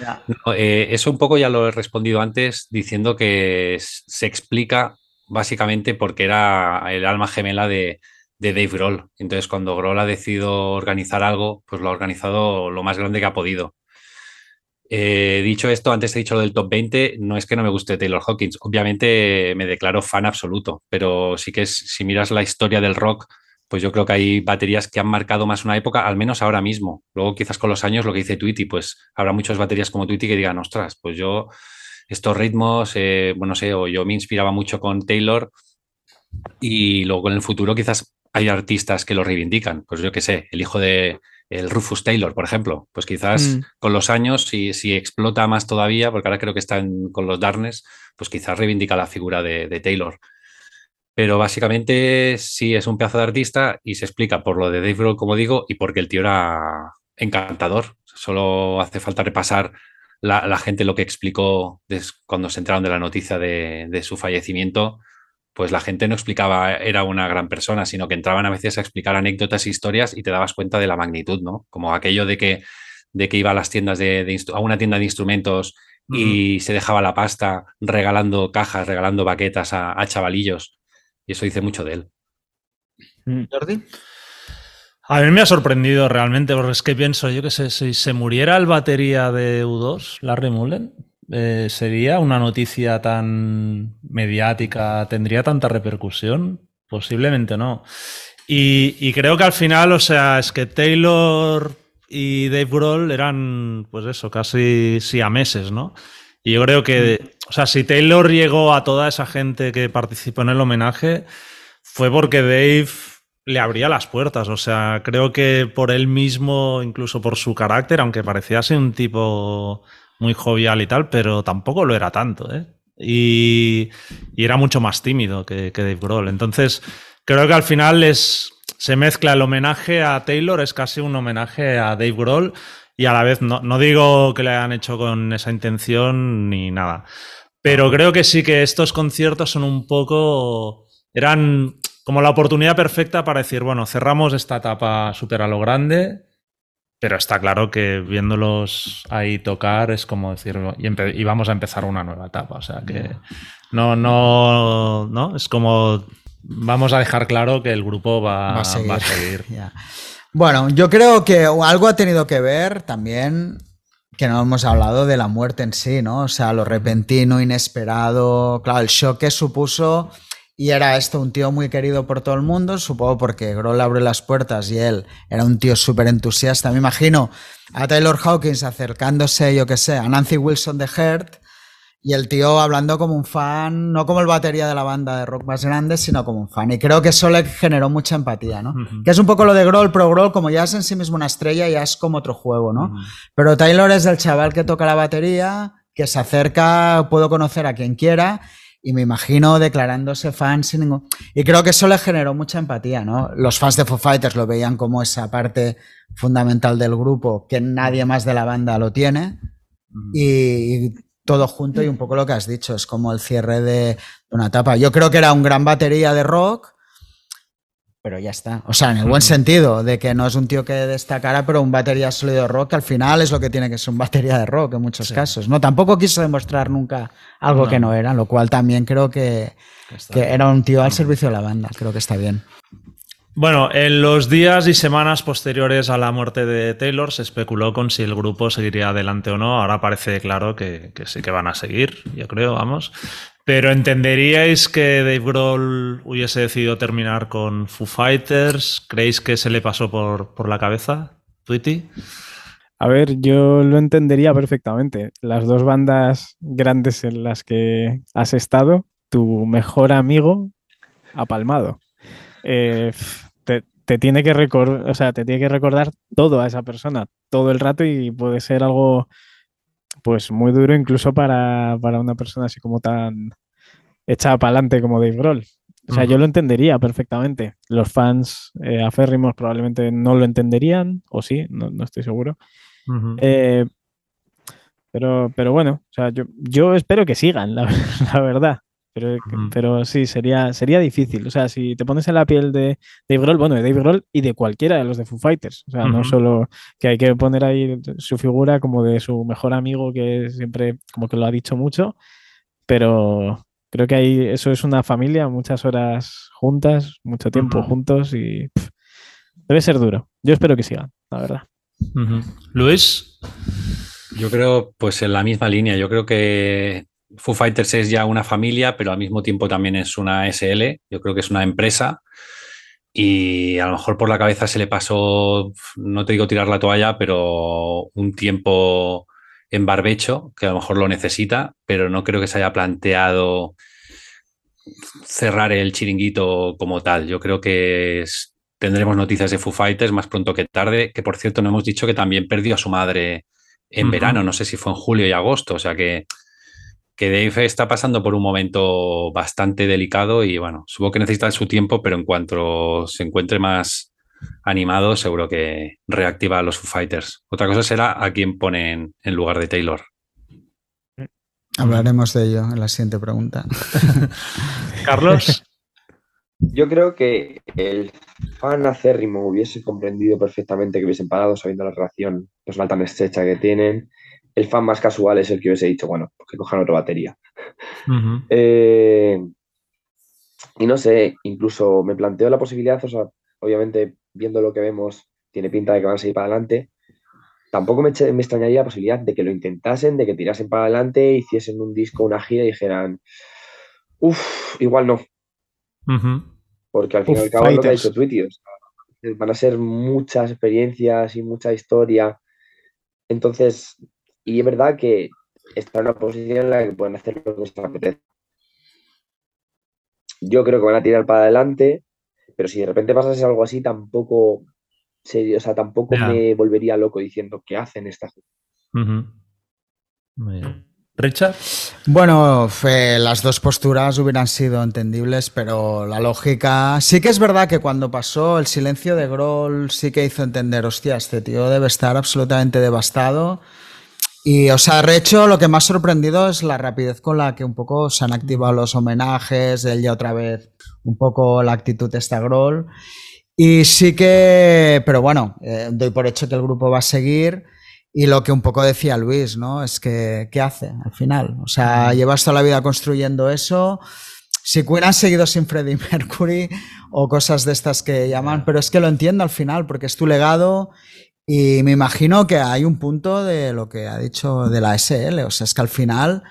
no, eh, eso un poco ya lo he respondido antes diciendo que se explica básicamente porque era el alma gemela de, de Dave Grohl. Entonces, cuando Grohl ha decidido organizar algo, pues lo ha organizado lo más grande que ha podido. Eh, dicho esto, antes he dicho lo del top 20, no es que no me guste Taylor Hawkins, obviamente me declaro fan absoluto, pero sí que es, si miras la historia del rock, pues yo creo que hay baterías que han marcado más una época, al menos ahora mismo. Luego quizás con los años, lo que dice Tweety, pues habrá muchas baterías como Tweety que digan, ostras, pues yo estos ritmos, eh, bueno, no sé, o yo me inspiraba mucho con Taylor y luego en el futuro quizás hay artistas que lo reivindican, pues yo qué sé, el hijo de el Rufus Taylor, por ejemplo, pues quizás Mm. con los años, si, si explota más todavía, porque ahora creo que está en- con los Darnes, pues quizás reivindica la figura de, de Taylor. Pero básicamente sí es un pedazo de artista y se explica por lo de Dave Grohl, como digo, y porque el tío era encantador. Solo hace falta repasar la, la gente lo que explicó cuando se enteraron de la noticia de, de su fallecimiento. Pues la gente no explicaba era una gran persona, sino que entraban a veces a explicar anécdotas e historias y te dabas cuenta de la magnitud, ¿no? Como aquello de que, de que iba a las tiendas de, a una tienda de instrumentos y se dejaba la pasta regalando cajas, regalando baquetas a, a chavalillos. Y eso dice mucho de él. Jordi. A mí me ha sorprendido realmente, porque es que pienso, yo que sé, si se muriera el batería de U2, Larry Mullen, eh, sería una noticia tan mediática, tendría tanta repercusión, posiblemente no. Y, y creo que al final, o sea, es que Taylor y Dave Grohl eran, pues eso, casi siameses, ¿no? Y yo creo que, o sea, si Taylor llegó a toda esa gente que participó en el homenaje, fue porque Dave le abría las puertas. O sea, creo que por él mismo, incluso por su carácter, aunque parecía ser un tipo muy jovial y tal, pero tampoco lo era tanto, ¿eh? Y, y era mucho más tímido que, que Dave Grohl. Entonces, creo que al final es, se mezcla el homenaje a Taylor, es casi un homenaje a Dave Grohl, y a la vez no, no digo que le hayan hecho con esa intención ni nada. Pero creo que sí que estos conciertos son un poco. eran como la oportunidad perfecta para decir, bueno, cerramos esta etapa súper a lo grande, pero está claro que viéndolos ahí tocar es como decir, y, vamos a empezar una nueva etapa. O sea que no, no, no, es como vamos a dejar claro que el grupo va, Va a seguir. va a seguir. Ya. Bueno, yo creo que algo ha tenido que ver también que no hemos hablado de la muerte en sí, ¿no? O sea, lo repentino, inesperado, claro, el shock que supuso y era esto un tío muy querido por todo el mundo, supongo porque Grohl abrió las puertas y él era un tío súper entusiasta. Me imagino a Taylor Hawkins acercándose, yo qué sé, a Nancy Wilson de Heart y el tío hablando como un fan, no como el batería de la banda de rock más grande, sino como un fan. Y creo que eso le generó mucha empatía, ¿no? Que es un poco lo de Grohl, pero Grohl, como ya es en sí mismo una estrella, ya es como otro juego, ¿no? Pero Taylor es el chaval que toca la batería, que se acerca, puedo conocer a quien quiera, y me imagino declarándose fan sin ningún... Y creo que eso le generó mucha empatía, ¿no? Los fans de Foo Fighters lo veían como esa parte fundamental del grupo, que nadie más de la banda lo tiene, y, todo junto y un poco lo que has dicho, es como el cierre de, de una etapa. Yo creo que era un gran batería de rock, pero ya está. O sea, en el buen sentido, de que no es un tío que destacara, pero un batería sólido de rock, que al final es lo que tiene que ser un batería de rock en muchos Sí. casos. No, tampoco quiso demostrar nunca algo No. que no era, lo cual también creo que, que era un tío al servicio de la banda. Creo que está bien. Bueno, en los días y semanas posteriores a la muerte de Taylor se especuló con si el grupo seguiría adelante o no. Ahora parece claro que, que sí que van a seguir, yo creo, vamos. Pero ¿entenderíais que Dave Grohl hubiese decidido terminar con Foo Fighters? ¿Creéis que se le pasó por, por la cabeza, Tweety? A ver, yo lo entendería perfectamente. Las dos bandas grandes en las que has estado, tu mejor amigo ha palmado. Eh, te, te tiene que recordar, o sea, te tiene que recordar todo a esa persona todo el rato y puede ser algo pues muy duro incluso para, para una persona así como tan echada para adelante como Dave Grohl. O sea, yo lo entendería perfectamente. Los fans eh, aférrimos probablemente no lo entenderían, o sí, no, no estoy seguro. Eh, pero, pero bueno, o sea, yo, yo espero que sigan, la, la verdad. Pero, sí, sería, sería difícil. O sea, si te pones en la piel de Dave Grohl, bueno, de Dave Grohl y de cualquiera de los de Foo Fighters. O sea, no solo que hay que poner ahí su figura como de su mejor amigo, que siempre como que lo ha dicho mucho, pero creo que ahí eso es una familia, muchas horas juntas, mucho tiempo juntos y pff, debe ser duro. Yo espero que sigan, la verdad. Luis, Yo creo, pues en la misma línea, yo creo que Foo Fighters es ya una familia, pero al mismo tiempo también es una SL, yo creo que es una empresa y a lo mejor por la cabeza se le pasó, no te digo tirar la toalla, pero un tiempo en barbecho, que a lo mejor lo necesita, pero no creo que se haya planteado cerrar el chiringuito como tal. Yo creo que es- tendremos noticias de Foo Fighters más pronto que tarde, que por cierto no hemos dicho que también perdió a su madre en verano, no sé si fue en julio y agosto, o sea que, que Dave está pasando por un momento bastante delicado y bueno, supongo que necesita su tiempo, pero en cuanto se encuentre más animado, seguro que reactiva a los Foo Fighters. Otra cosa será a quién ponen en lugar de Taylor. Hablaremos de ello en la siguiente pregunta. Carlos. Yo creo que el fan acérrimo hubiese comprendido perfectamente que hubiesen parado sabiendo la relación personal tan estrecha que tienen. El fan más casual es el que hubiese dicho, bueno, pues que cojan otra batería. Eh, y no sé, incluso me planteo la posibilidad, o sea, obviamente viendo lo que vemos, tiene pinta de que van a seguir para adelante. Tampoco me, me extrañaría la posibilidad de que lo intentasen, de que tirasen para adelante, hiciesen un disco, una gira y dijeran, uff, igual no, porque al fin y al cabo es lo que ha fighters. dicho o sea, van a ser muchas experiencias y mucha historia. Entonces, y es verdad que está en una posición en la que pueden hacer lo que les apetece. Yo creo que van a tirar para adelante, pero si de repente pasase algo así, tampoco sería- o sea, tampoco me volvería loco diciendo qué hacen estas. Muy bien. Richard. Bueno, fe- las dos posturas hubieran sido entendibles, pero la lógica. Sí que es verdad que cuando pasó el silencio de Grohl, sí que hizo entender, hostia, este tío debe estar absolutamente devastado. Y, o sea, de hecho, lo que me ha sorprendido es la rapidez con la que un poco se han activado los homenajes, él ya otra vez, un poco la actitud de esta Grohl. Y sí que, pero bueno, eh, doy por hecho que el grupo va a seguir. Y lo que un poco decía Luis, ¿no? Es que, ¿qué hace al final? O sea, llevas toda la vida construyendo eso. Si Queen han seguido sin Freddie Mercury o cosas de estas que llaman, pero es que lo entiendo al final, porque es tu legado y me imagino que hay un punto de lo que ha dicho de la SL. O sea, es que al final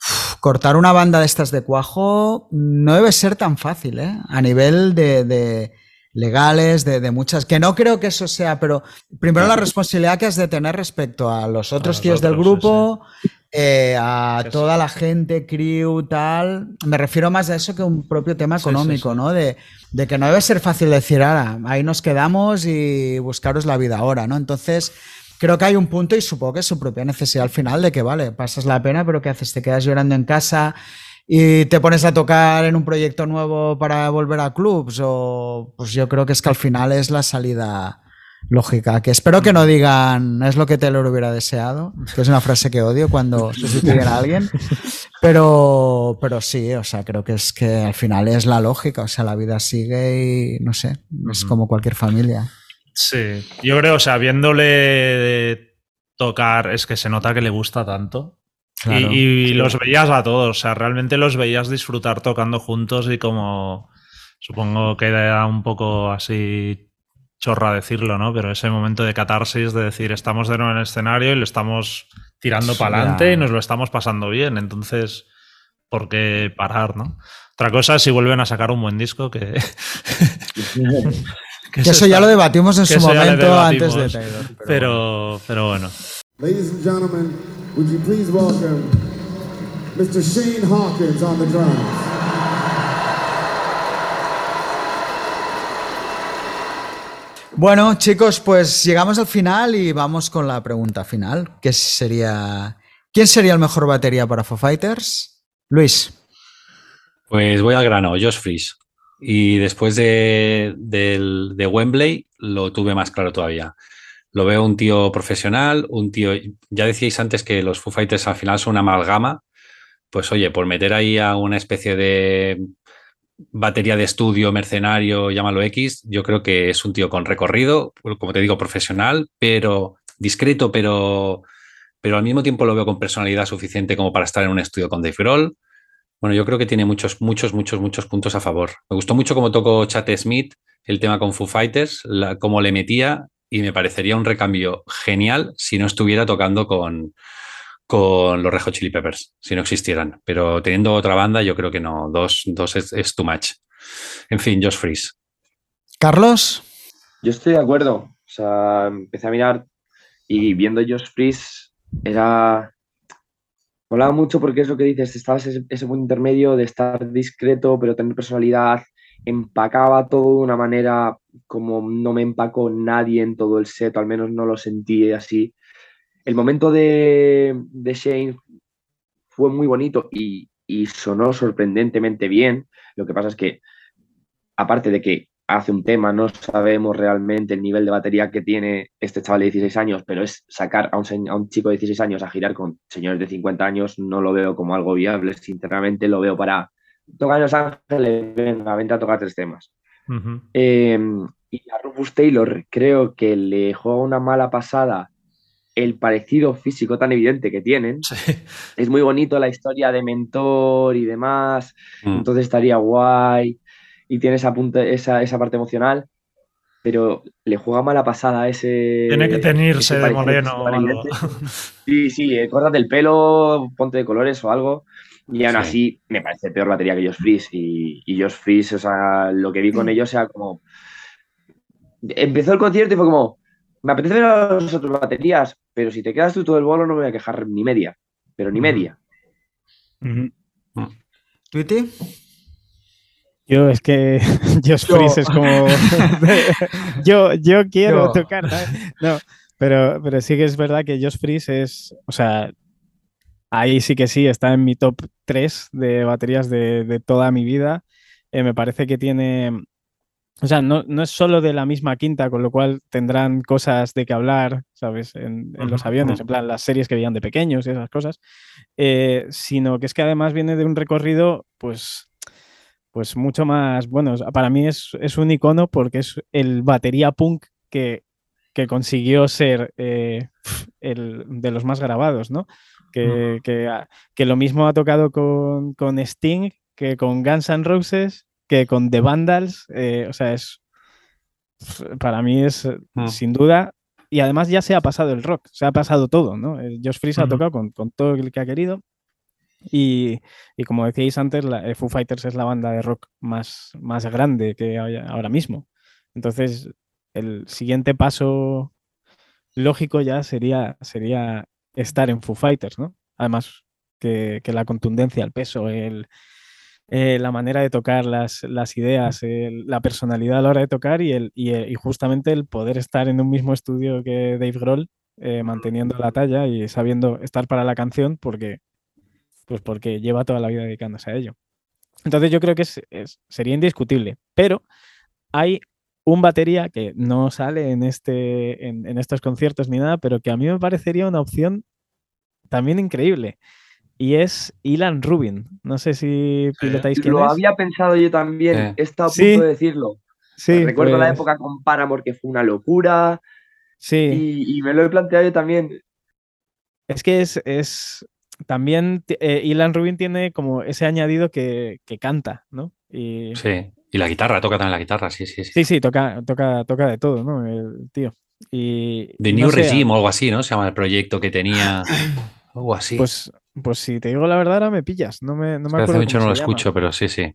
uf, cortar una banda de estas de cuajo no debe ser tan fácil, ¿eh? A nivel de, de legales, de, de muchas. Que no creo que eso sea, pero primero la responsabilidad que has de tener respecto a los otros tíos del grupo, eh, a Sí, sí. toda la gente, crew, tal. Me refiero más a eso que un propio tema Sí, sí, económico, sí. ¿no? De, de que no debe ser fácil decir, ahora, ahí nos quedamos y buscaros la vida ahora, ¿no? Entonces, creo que hay un punto y supongo que es su propia necesidad al final de que, vale, pasas la pena, pero ¿qué haces? Te quedas llorando en casa y te pones a tocar en un proyecto nuevo para volver a clubs o pues yo creo que es que al final es la salida lógica, que espero que no digan es lo que Taylor hubiera deseado, que es una frase que odio cuando sustituyen a alguien, pero, pero sí, o sea, creo que es que al final es la lógica, o sea, la vida sigue y no sé, es como cualquier familia. Sí, yo creo, o sea, viéndole tocar, es que se nota que le gusta tanto. Y los veías a todos, o sea, realmente los veías disfrutar tocando juntos y como supongo que era un poco así chorra decirlo, ¿no? Pero ese momento de catarsis de decir estamos de nuevo en el escenario y lo estamos tirando Sí, para adelante ya. y nos lo estamos pasando bien, entonces, ¿por qué parar, no? Otra cosa es si vuelven a sacar un buen disco que, Que eso ya está- lo debatimos en que su momento antes de. Taylor. pero- Pero, pero bueno. Ladies and gentlemen, would you please welcome Mr. Shane Hawkins on the drums. Bueno, chicos, pues llegamos al final y vamos con la pregunta final, que sería ¿Quién sería el mejor batería para Foo Fighters? Luis. Pues voy al grano, Josh Fries. Y después de, del- de Wembley lo tuve más claro todavía. Lo veo un tío profesional, un tío. Ya decíais antes que los Foo Fighters al final son una amalgama. Pues oye, por meter ahí a una especie de batería de estudio, mercenario, llámalo X, yo creo que es un tío con recorrido, como te digo, profesional, pero discreto, pero, pero al mismo tiempo lo veo con personalidad suficiente como para estar en un estudio con Dave Grohl. Bueno, yo creo que tiene muchos, muchos, muchos, muchos puntos a favor. Me gustó mucho cómo tocó Chad Smith el tema con Foo Fighters, la- cómo le metía, y me parecería un recambio genial si no estuviera tocando con, con los Red Hot Chili Peppers, si no existieran. Pero teniendo otra banda, yo creo que no, dos, dos es, es too much. En fin, Josh Fries. Carlos. Yo estoy de acuerdo. O sea, empecé a mirar y viendo Josh Fries era. Molaba mucho porque es lo que dices, estabas ese, ese punto intermedio de estar discreto, pero tener personalidad. Empacaba todo de una manera como no me empacó nadie en todo el set, o al menos no lo sentí así. El momento de, de Shane fue muy bonito y, y sonó sorprendentemente bien. Lo que pasa es que, aparte de que hace un tema, no sabemos realmente el nivel de batería que tiene este chaval de 16 años, pero es sacar a un, a un chico de 16 años a girar con señores de 50 años, no lo veo como algo viable, sinceramente lo veo para tocar en Los Ángeles, venga, vente a tocar tres temas. Eh, y a Rufus Taylor creo que le juega una mala pasada el parecido físico tan evidente que tienen. Sí. Es muy bonito la historia de mentor y demás, Mm. entonces estaría guay y tiene esa, punta- esa, esa parte emocional, pero le juega mala pasada ese. Tiene que teñirse ese de moreno o algo. Sí, sí, eh, córtate el pelo, ponte de colores o algo. Y aún Sí. así me parece peor batería que Josh Fries. Y, y Josh Fries, o sea, lo que vi con ellos era como. Empezó el concierto y fue como. Me apetece ver a las otras baterías, pero si te quedas tú todo el bolo no me voy a quejar ni media. Pero ni media. ¿Tweety? Yo es que Josh Yo. Es como yo, yo quiero Yo. tocar. ¿sabes? No, pero, pero sí que es verdad que Josh Fries es, o sea, ahí sí que sí, está en mi top 3 de baterías de, de toda mi vida. Eh, me parece que tiene, o sea, no, no es solo de la misma quinta, con lo cual tendrán cosas de que hablar, ¿sabes? En, en los aviones, en plan las series que veían de pequeños y esas cosas, eh, sino que es que además viene de un recorrido, pues pues mucho más, bueno, para mí es, es un icono porque es el batería punk que, que consiguió ser eh, el de los más grabados, ¿no? Que, que, ha- que lo mismo ha tocado con, con Sting, que con Guns N' Roses, que con The Vandals, eh, o sea, es, para mí es eh, Mm. sin duda, y además ya se ha pasado el rock, se ha pasado todo, ¿no? Eh, Josh Freese ha tocado con, con todo el que ha querido. Y, y como decíais antes, la, Foo Fighters es la banda de rock más, más grande que hay ahora mismo. Entonces, el siguiente paso lógico ya sería, sería estar en Foo Fighters, ¿no? Además, que, que la contundencia, el peso, el, eh, la manera de tocar las, las ideas, la personalidad a la hora de tocar y, el, y, y justamente el poder estar en un mismo estudio que Dave Grohl, eh, manteniendo la talla y sabiendo estar para la canción porque, pues porque lleva toda la vida dedicándose a ello. Entonces yo creo que es- es- sería indiscutible, pero hay un batería que no sale en, este, en, en estos conciertos ni nada, pero que a mí me parecería una opción también increíble. Y es Ilan Rubin. No sé si pilotáis quién Lo es. había pensado yo también, Eh. he estado a Sí. punto de decirlo. Sí, Recuerdo la pues, época con Paramore que fue una locura Sí, y, y me lo he planteado yo también. es que es, es también eh, Ilan Rubin tiene como ese añadido que, que canta, ¿no? Y, Sí. Y la guitarra, toca también la guitarra, sí, sí, sí. Sí, sí, toca, toca, toca de todo, ¿no? El tío. Y The no New sé, Regime o algo así, ¿no? Se llama el proyecto que tenía. Algo así. Pues, pues si te digo la verdad, ahora me pillas. No me, no me Hace acuerdo mucho no lo llama. escucho, pero sí, sí.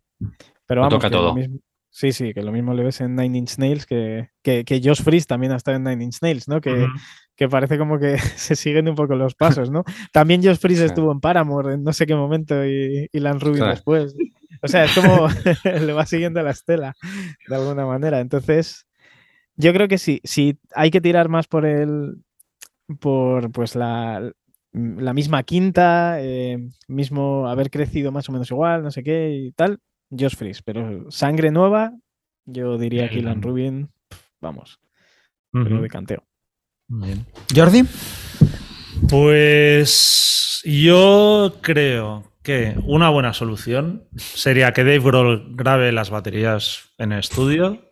Pero vamos, toca todo. mismo, Sí, sí, que lo mismo le ves en Nine Inch Nails que, que, que Josh Freeze también ha estado en Nine Inch Nails, ¿no? Que, que parece como que se siguen un poco los pasos, ¿no? También Josh Freeze Sí. estuvo en Paramore en no sé qué momento y, y Lance Rubin Claro. después. O sea, es como le va siguiendo la estela de alguna manera. Entonces, yo creo que sí, sí hay que tirar más por el por pues la, la misma quinta, eh, mismo haber crecido más o menos igual, no sé qué y tal. Josh Freeze, pero sangre nueva, yo diría que Ilan Mm. Rubin, vamos, pero de canteo. Bien. Jordi. Pues yo creo que una buena solución sería que Dave Grohl grabe las baterías en estudio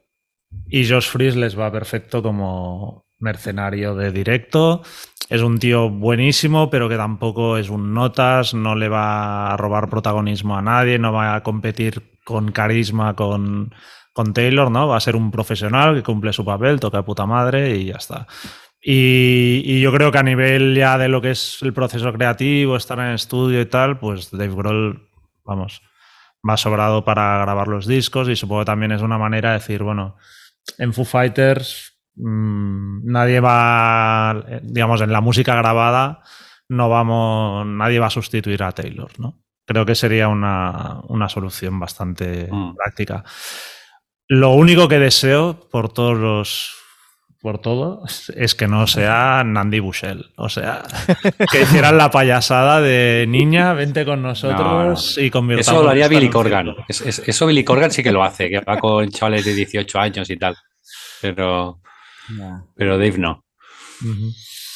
y Josh Freeze les va perfecto como mercenario de directo. Es un tío buenísimo, pero que tampoco es un notas, no le va a robar protagonismo a nadie, no va a competir con carisma con, con Taylor, ¿no? Va a ser un profesional que cumple su papel, toca de puta madre y ya está. Y, y yo creo que a nivel ya de lo que es el proceso creativo, estar en estudio y tal, pues Dave Grohl, vamos, va sobrado para grabar los discos y supongo que también es una manera de decir, bueno, en Foo Fighters mmm, nadie va, digamos, en la música grabada no vamos, nadie va a sustituir a Taylor, ¿no? Creo que sería una, una solución bastante Mm. práctica. Lo único que deseo por todos los por todo es que no sea Nandy Bushell. O sea, que hicieran la payasada de niña, vente con nosotros y convirtamos. Eso lo haría Billy Corgan. circo. Es- es- eso Billy Corgan sí que lo hace, que va con chavales de 18 años y tal. Pero, pero Dave no.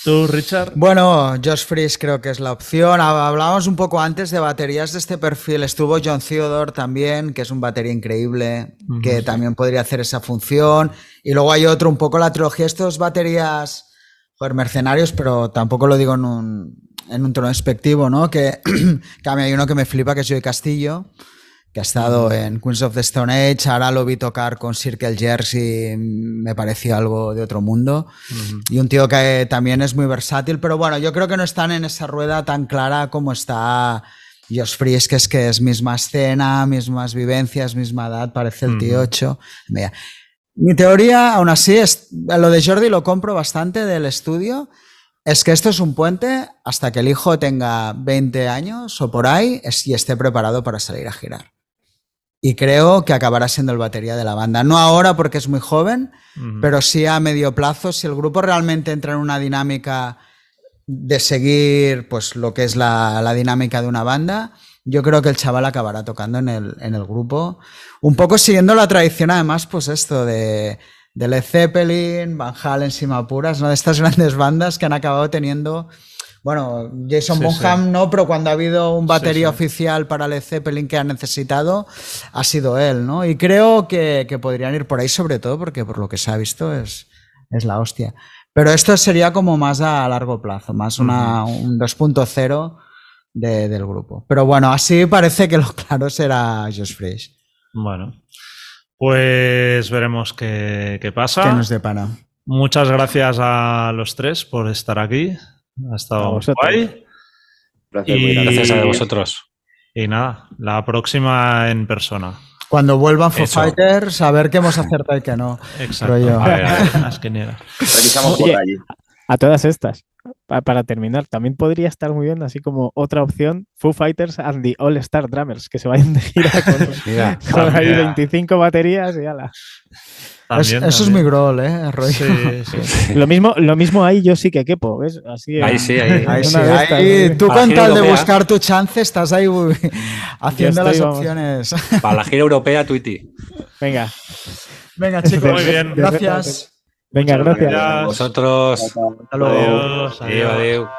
¿Tú, Richard? Bueno, Josh Freeze creo que es la opción. Hab- Hablábamos un poco antes de baterías de este perfil. Estuvo John Theodore también, que es un batería increíble, que también podría hacer esa función. Y luego hay otro, un poco la trilogía, estos baterías, joder, mercenarios, pero tampoco lo digo en un, en un tono despectivo, ¿no? Que, que a mí hay uno que me flipa, que es Joey Castillo, que ha estado en Queens of the Stone Age. Ahora lo vi tocar con Circle Jerks y me pareció algo de otro mundo. Y un tío que también es muy versátil, pero bueno, yo creo que no están en esa rueda tan clara como está Josh Freeze, que es que es misma escena, mismas vivencias, misma edad, parece el tío Ujú. 8. Mira, mi teoría, aún así, es, lo de Jordi lo compro bastante del estudio. Es que esto es un puente hasta que el hijo tenga 20 años o por ahí y esté preparado para salir a girar. Y creo que acabará siendo el batería de la banda. No ahora porque es muy joven, pero sí a medio plazo, si el grupo realmente entra en una dinámica de seguir pues lo que es la, la dinámica de una banda, yo creo que el chaval acabará tocando en el, en el grupo. Un poco siguiendo la tradición, además, pues esto de, de Led Zeppelin, Van Halen, Sima Puras, ¿no? de estas grandes bandas que han acabado teniendo. Bueno, Jason Sí, Bonham sí. no, pero cuando ha habido un batería sí. oficial para Led Zeppelin que ha necesitado, ha sido él, ¿no? Y creo que, que podrían ir por ahí, sobre todo porque por lo que se ha visto es, es la hostia. Pero esto sería como más a largo plazo, más una, un 2.0 de- del grupo. Pero bueno, así parece que lo claro será Josh Fresh. Bueno, pues veremos qué, qué pasa. Que nos depara. Muchas gracias a los tres por estar aquí. Ha A estado vosotros. guay. Gracias, Y-. Gracias a vosotros. Y nada, la próxima en persona. Cuando vuelvan Foo. Fighters, a ver qué hemos acertado y qué no. Exacto. Rollo. A ver, a ver. Que. Revisamos por Oye, allí. A todas estas, pa- para terminar, también podría estar muy bien, así como otra opción, Foo Fighters and the All Star Drummers, que se vayan de gira con, Mira, con ahí También. 25 baterías y ala. Es- También, eso es muy también. groll, ¿eh? Sí, sí. Lo mismo, lo mismo ahí yo sí que quepo, ¿ves? Así Ahí sí, ahí. sí, tú Para con tal de buscar tu chance estás ahí uy, haciendo estoy, las vamos. opciones. para la gira europea, Tweety. Venga, Venga, chicos, Muy bien. gracias. venga, gracias. gracias. Vosotros. Hasta luego. Adiós, Adiós, adiós.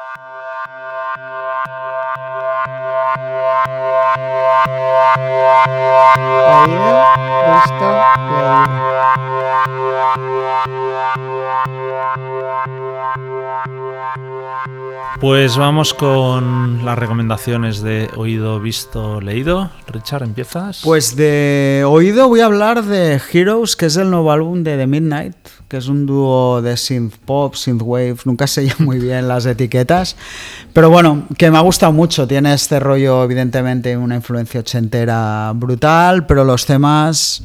Pues vamos con las recomendaciones de oído, visto, leído. Richard, ¿empiezas? Pues de oído voy a hablar de Heroes, que es el nuevo álbum de The Midnight, que es un dúo de synth pop, synth wave, nunca ya muy bien las etiquetas, pero bueno, que me ha gustado mucho, tiene este rollo evidentemente una influencia ochentera brutal, pero los temas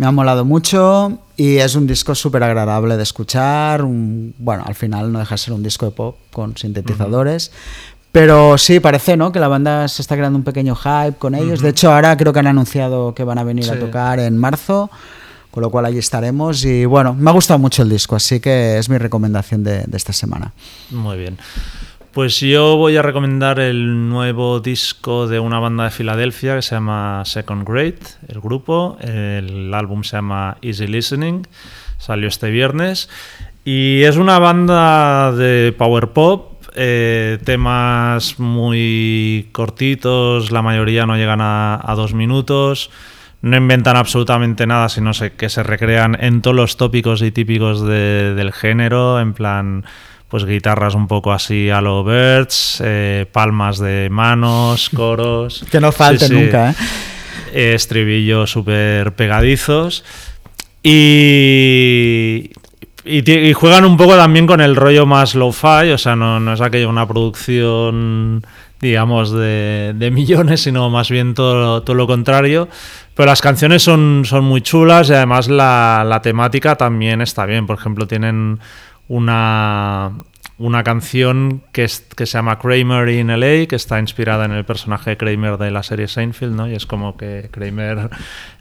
Me ha molado mucho y es un disco súper agradable de escuchar. un- bueno, al final no deja de ser un disco de pop con sintetizadores. Pero sí, parece ¿no? que la banda se está creando un pequeño hype con ellos. De hecho, ahora creo que han anunciado que van a venir a Sí. tocar en marzo, con lo cual allí estaremos. Y bueno, me ha gustado mucho el disco, así que es mi recomendación de, de esta semana. Muy bien. Pues yo voy a recomendar el nuevo disco de una banda de Filadelfia que se llama Second Grade, el grupo. El álbum se llama Easy Listening, salió este viernes. Y es una banda de power pop, eh, temas muy cortitos, la mayoría no llegan a, dos minutos. No inventan absolutamente nada, sino que se recrean en todos los tópicos y típicos de- del género, en plan, pues guitarras un poco así a lo Birds, eh, palmas de manos, coros. Que no falte Sí, sí. nunca, ¿eh? Eh, estribillos súper pegadizos. Y, y, juegan un poco también con el rollo más low-fi, o sea, no, no es aquello una producción, digamos, de, de millones, sino más bien todo, todo lo contrario. Pero las canciones son, son muy chulas y además la, la temática también está bien. Por ejemplo, tienen una, una canción que, es, que se llama Kramer in LA, que está inspirada en el personaje Kramer de la serie Seinfeld, ¿no? Y es como que Kramer,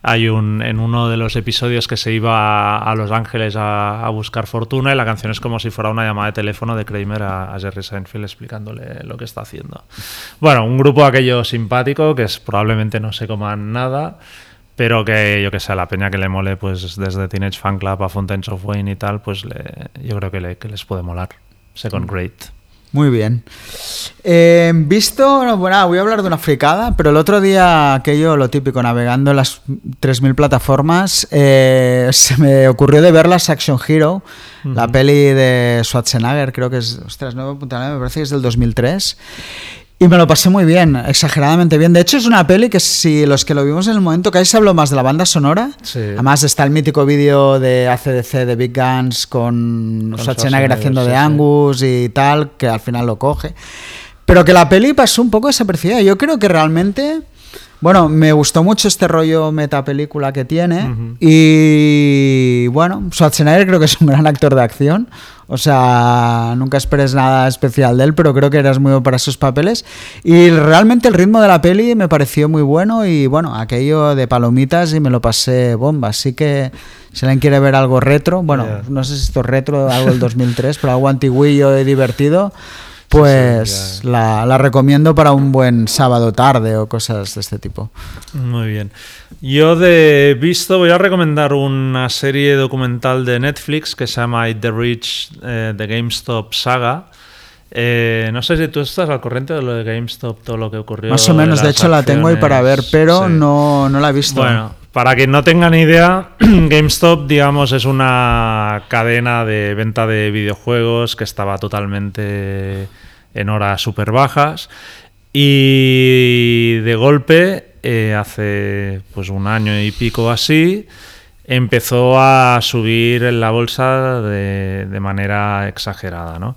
hay un, en uno de los episodios que se iba a, a Los Ángeles a, a buscar fortuna y la canción es como si fuera una llamada de teléfono de Kramer a, a Jerry Seinfeld explicándole lo que está haciendo. Bueno, un grupo aquello simpático que es, probablemente no se coman nada. Pero que yo que sé, a la peña que le mole, pues desde Teenage Fan Club a Fountains of Wayne y tal, pues le- yo creo que, le- que les puede molar. Second Grade. Muy bien. Eh, visto, no, bueno, voy a hablar de una fricada, pero el otro día aquello, lo típico, navegando en las 3.000 plataformas, eh, se me ocurrió de ver la Action Hero, la peli de Schwarzenegger, creo que es, ostras, no me apuntaré, me parece que es del 2003. Y me lo pasé muy bien, exageradamente bien. De hecho, es una peli que si los que lo vimos en el momento, que ahí se habló más de la banda sonora. Sí. Además está el mítico vídeo de ACDC de Big Guns con, Con Schwarzenegger haciendo sí, de. Angus y tal, que al final lo coge. Pero que la peli pasó un poco desapercibida. Yo creo que realmente... Bueno, me gustó mucho este rollo metapelícula que tiene. Ujú. Y bueno, Schwarzenegger creo que es un gran actor de acción. O sea, nunca esperes nada especial de él, pero creo que eras muy bueno para esos papeles. Y realmente el ritmo de la peli me pareció muy bueno. Y bueno, aquello de palomitas y me lo pasé bomba. Así que si alguien quiere ver algo retro, bueno, Ya. no sé si esto es retro, algo del 2003, pero algo antiguillo y divertido. Pues sí, la, la recomiendo para un buen sábado tarde o cosas de este tipo. Muy bien. Yo de visto voy a recomendar una serie documental de Netflix que se llama It the Rich, eh, The GameStop Saga. Eh, no sé si tú estás al corriente de lo de GameStop, todo lo que ocurrió. Más o menos, de hecho la tengo ahí para ver, pero Sí. no, no la he visto. Bueno, para quien no tenga ni idea, GameStop, digamos, es una cadena de venta de videojuegos que estaba totalmente en horas súper bajas y de golpe, eh, hace pues un año y pico así, empezó a subir en la bolsa de, de manera exagerada, ¿no?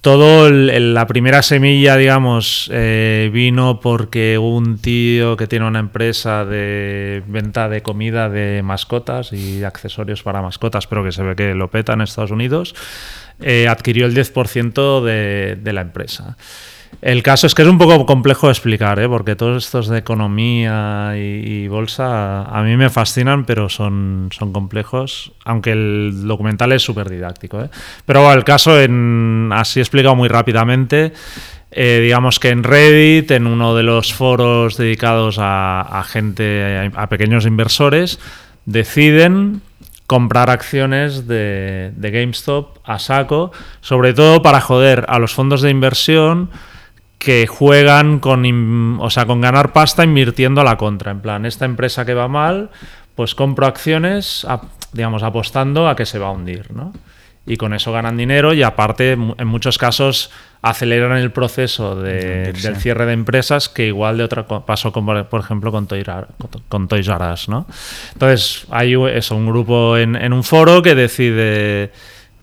Todo la primera semilla, digamos, eh, vino porque un tío que tiene una empresa de venta de comida de mascotas y accesorios para mascotas, pero que se ve que lo peta en Estados Unidos, eh, adquirió el 10% de, de la empresa. El caso es que es un poco complejo de explicar, ¿eh? porque todos estos de economía y, bolsa a mí me fascinan, pero son, son complejos, aunque el documental es súper didáctico. ¿eh? Pero bueno, el caso, en, así explicado muy rápidamente, eh, digamos que en Reddit, en uno de los foros dedicados a, gente, a pequeños inversores, deciden comprar acciones de, GameStop a saco, sobre todo para joder a los fondos de inversión que juegan con, o sea, con ganar pasta invirtiendo a la contra. En plan, esta empresa que va mal, pues compro acciones, digamos, apostando a que se va a hundir, ¿no? Y con eso ganan dinero y aparte, en muchos casos, aceleran el proceso de- del cierre de empresas que igual de otra pasó, con, por ejemplo, con Toys R- con Toys R Us, ¿no? Entonces, hay eso, un grupo en, en un foro que decide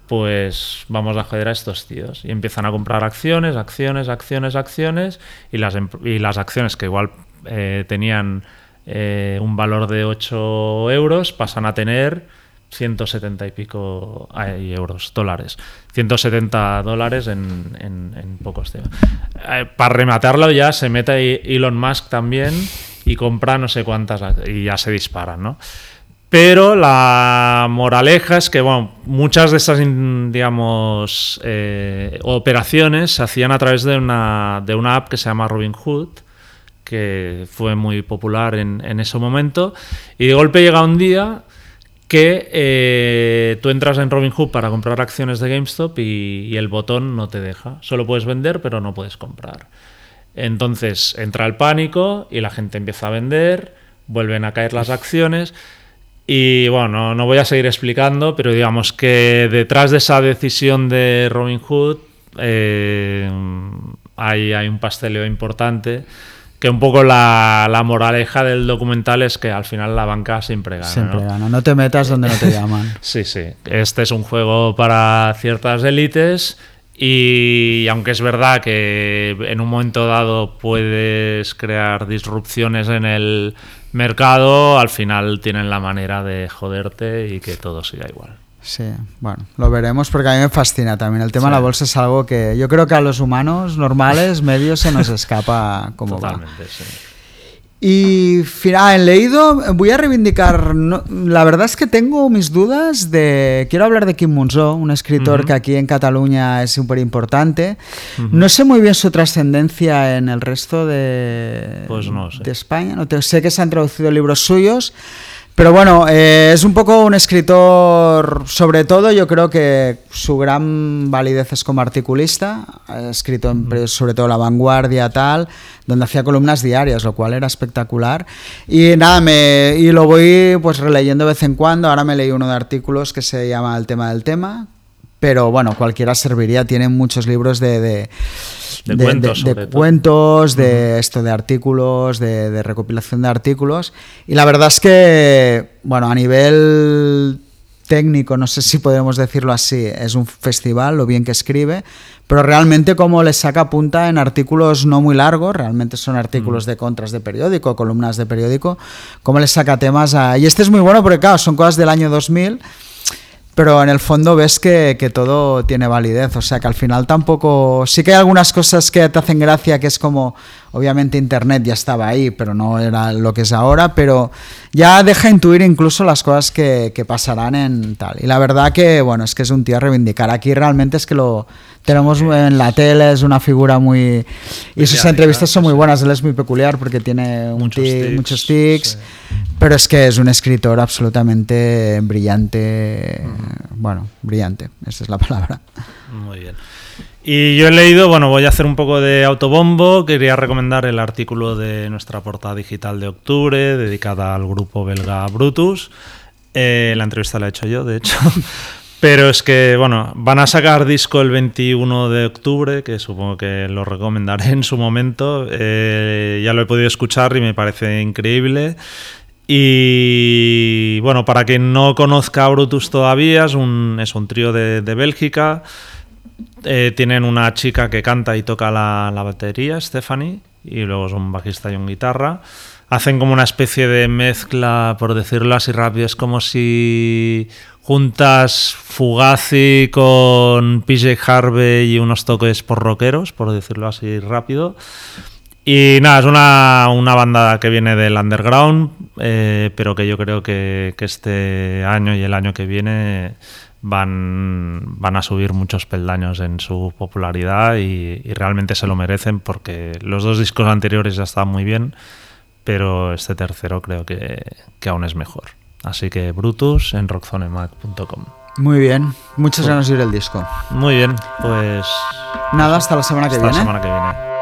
pues vamos a joder a estos tíos. Y empiezan a comprar acciones, acciones, acciones, acciones, y las, em- y las acciones que igual eh, tenían eh, un valor de 8 euros, pasan a tener 170 y pico euros, dólares. 170 dólares en, en- en pocos. Eh, para rematarlo ya se mete Elon Musk también y compra no sé cuántas y ya se disparan, ¿no? Pero la moraleja es que, bueno, muchas de estas, digamos, eh, operaciones se hacían a través de una, de una app que se llama Robinhood, que fue muy popular en, en ese momento. Y de golpe llega un día que eh, tú entras en Robinhood para comprar acciones de GameStop y, el botón no te deja. Solo puedes vender, pero no puedes comprar. Entonces entra el pánico y la gente empieza a vender, vuelven a caer las acciones. Y bueno, no, voy a seguir explicando, pero digamos que detrás de esa decisión de Robin Hood eh, hay, hay un pasteleo importante. Que un poco la, la moraleja del documental es que al final la banca siempre gana. Siempre ¿no? gana. No te metas donde no te llaman. Sí, sí. Este es un juego para ciertas élites y aunque es verdad que en un momento dado puedes crear disrupciones en el mercado, al final tienen la manera de joderte y que todo siga igual. Sí, bueno, lo veremos porque a mí me fascina también. El tema de la bolsa es algo que yo creo que a los humanos normales, medios, se nos escapa como va. Totalmente, sí. Y final, en leído, voy a reivindicar. no- la verdad es que tengo mis dudas de. Quiero hablar de Kim Monzó, un escritor que aquí en Cataluña es súper importante. No sé muy bien su trascendencia en el resto de, Pues no sé. de España. No te- sé que se han traducido libros suyos. Pero bueno, eh, es un poco un escritor, sobre todo yo creo que su gran validez es como articulista, ha escrito en sobre todo La Vanguardia, tal, donde hacía columnas diarias, lo cual era espectacular. Y nada, me, y lo voy pues releyendo de vez en cuando, ahora me leí uno de artículos que se llama El tema del tema, pero bueno, cualquiera serviría, tiene muchos libros de... de De cuentos, de sobre todo. cuentos, de esto de artículos, de, de recopilación de artículos. Y la verdad es que, bueno, a nivel técnico, no sé si podemos decirlo así, es un festival, lo bien que escribe, pero realmente como le saca punta en artículos no muy largos, realmente son artículos de contras de periódico, columnas de periódico, como le saca temas a... Y este es muy bueno porque, claro, son cosas del año 2000. Pero en el fondo ves que, que todo tiene validez, o sea que al final tampoco... Sí que hay algunas cosas que te hacen gracia, que es como, obviamente Internet ya estaba ahí, pero no era lo que es ahora, pero ya deja intuir incluso las cosas que, que pasarán en tal. Y la verdad que, bueno, es que es un tío a reivindicar. Aquí realmente es que lo tenemos en la tele, es una figura muy... Y sus Mediática, entrevistas son muy buenas, él es muy peculiar porque tiene un Muchos tic- tics, muchos tics. sí. Pero es que es un escritor absolutamente brillante. Bueno, brillante, esa es la palabra. Muy bien. Y yo he leído, bueno, voy a hacer un poco de autobombo. Quería recomendar el artículo de nuestra portada digital de octubre, dedicada al grupo belga Brutus. Eh, la entrevista la he hecho yo, de hecho. Pero es que, bueno, van a sacar disco el 21 de octubre, que supongo que lo recomendaré en su momento. Eh, ya lo he podido escuchar y me parece increíble. Y bueno, para quien no conozca a Brutus todavía, es un, es un trío de, de Bélgica. Eh, tienen una chica que canta y toca la, la batería, Stephanie, y luego es un bajista y un guitarra. Hacen como una especie de mezcla, por decirlo así rápido, es como si juntas Fugazi con PJ Harvey y unos toques por rockeros, por decirlo así rápido. Y nada, es una, una banda que viene del underground, eh, pero que yo creo que, que este año y el año que viene van, van a subir muchos peldaños en su popularidad y, y realmente se lo merecen porque los dos discos anteriores ya estaban muy bien, pero este tercero creo que, que aún es mejor. Así que Brutus en rockzonemac.com. Muy bien, muchas ganas de ir el disco. Muy bien, pues Nada, hasta la semana que hasta la semana que viene.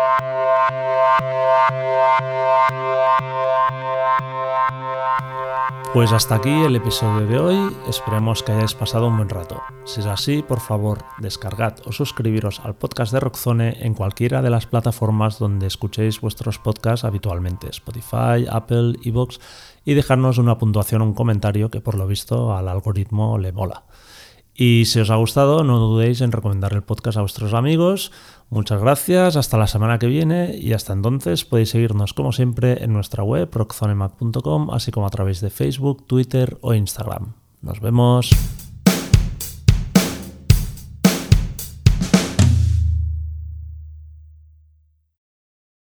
Pues hasta aquí el episodio de hoy, esperemos que hayáis pasado un buen rato. Si es así, por favor, descargad o suscribiros al podcast de Rockzone en cualquiera de las plataformas donde escuchéis vuestros podcasts habitualmente, Spotify, Apple, Evox, y dejarnos una puntuación o un comentario que por lo visto al algoritmo le mola. Y si os ha gustado, no dudéis en recomendar el podcast a vuestros amigos. Muchas gracias, hasta la semana que viene y hasta entonces podéis seguirnos como siempre en nuestra web rockzonemac.com, así como a través de Facebook, Twitter o Instagram. Nos vemos.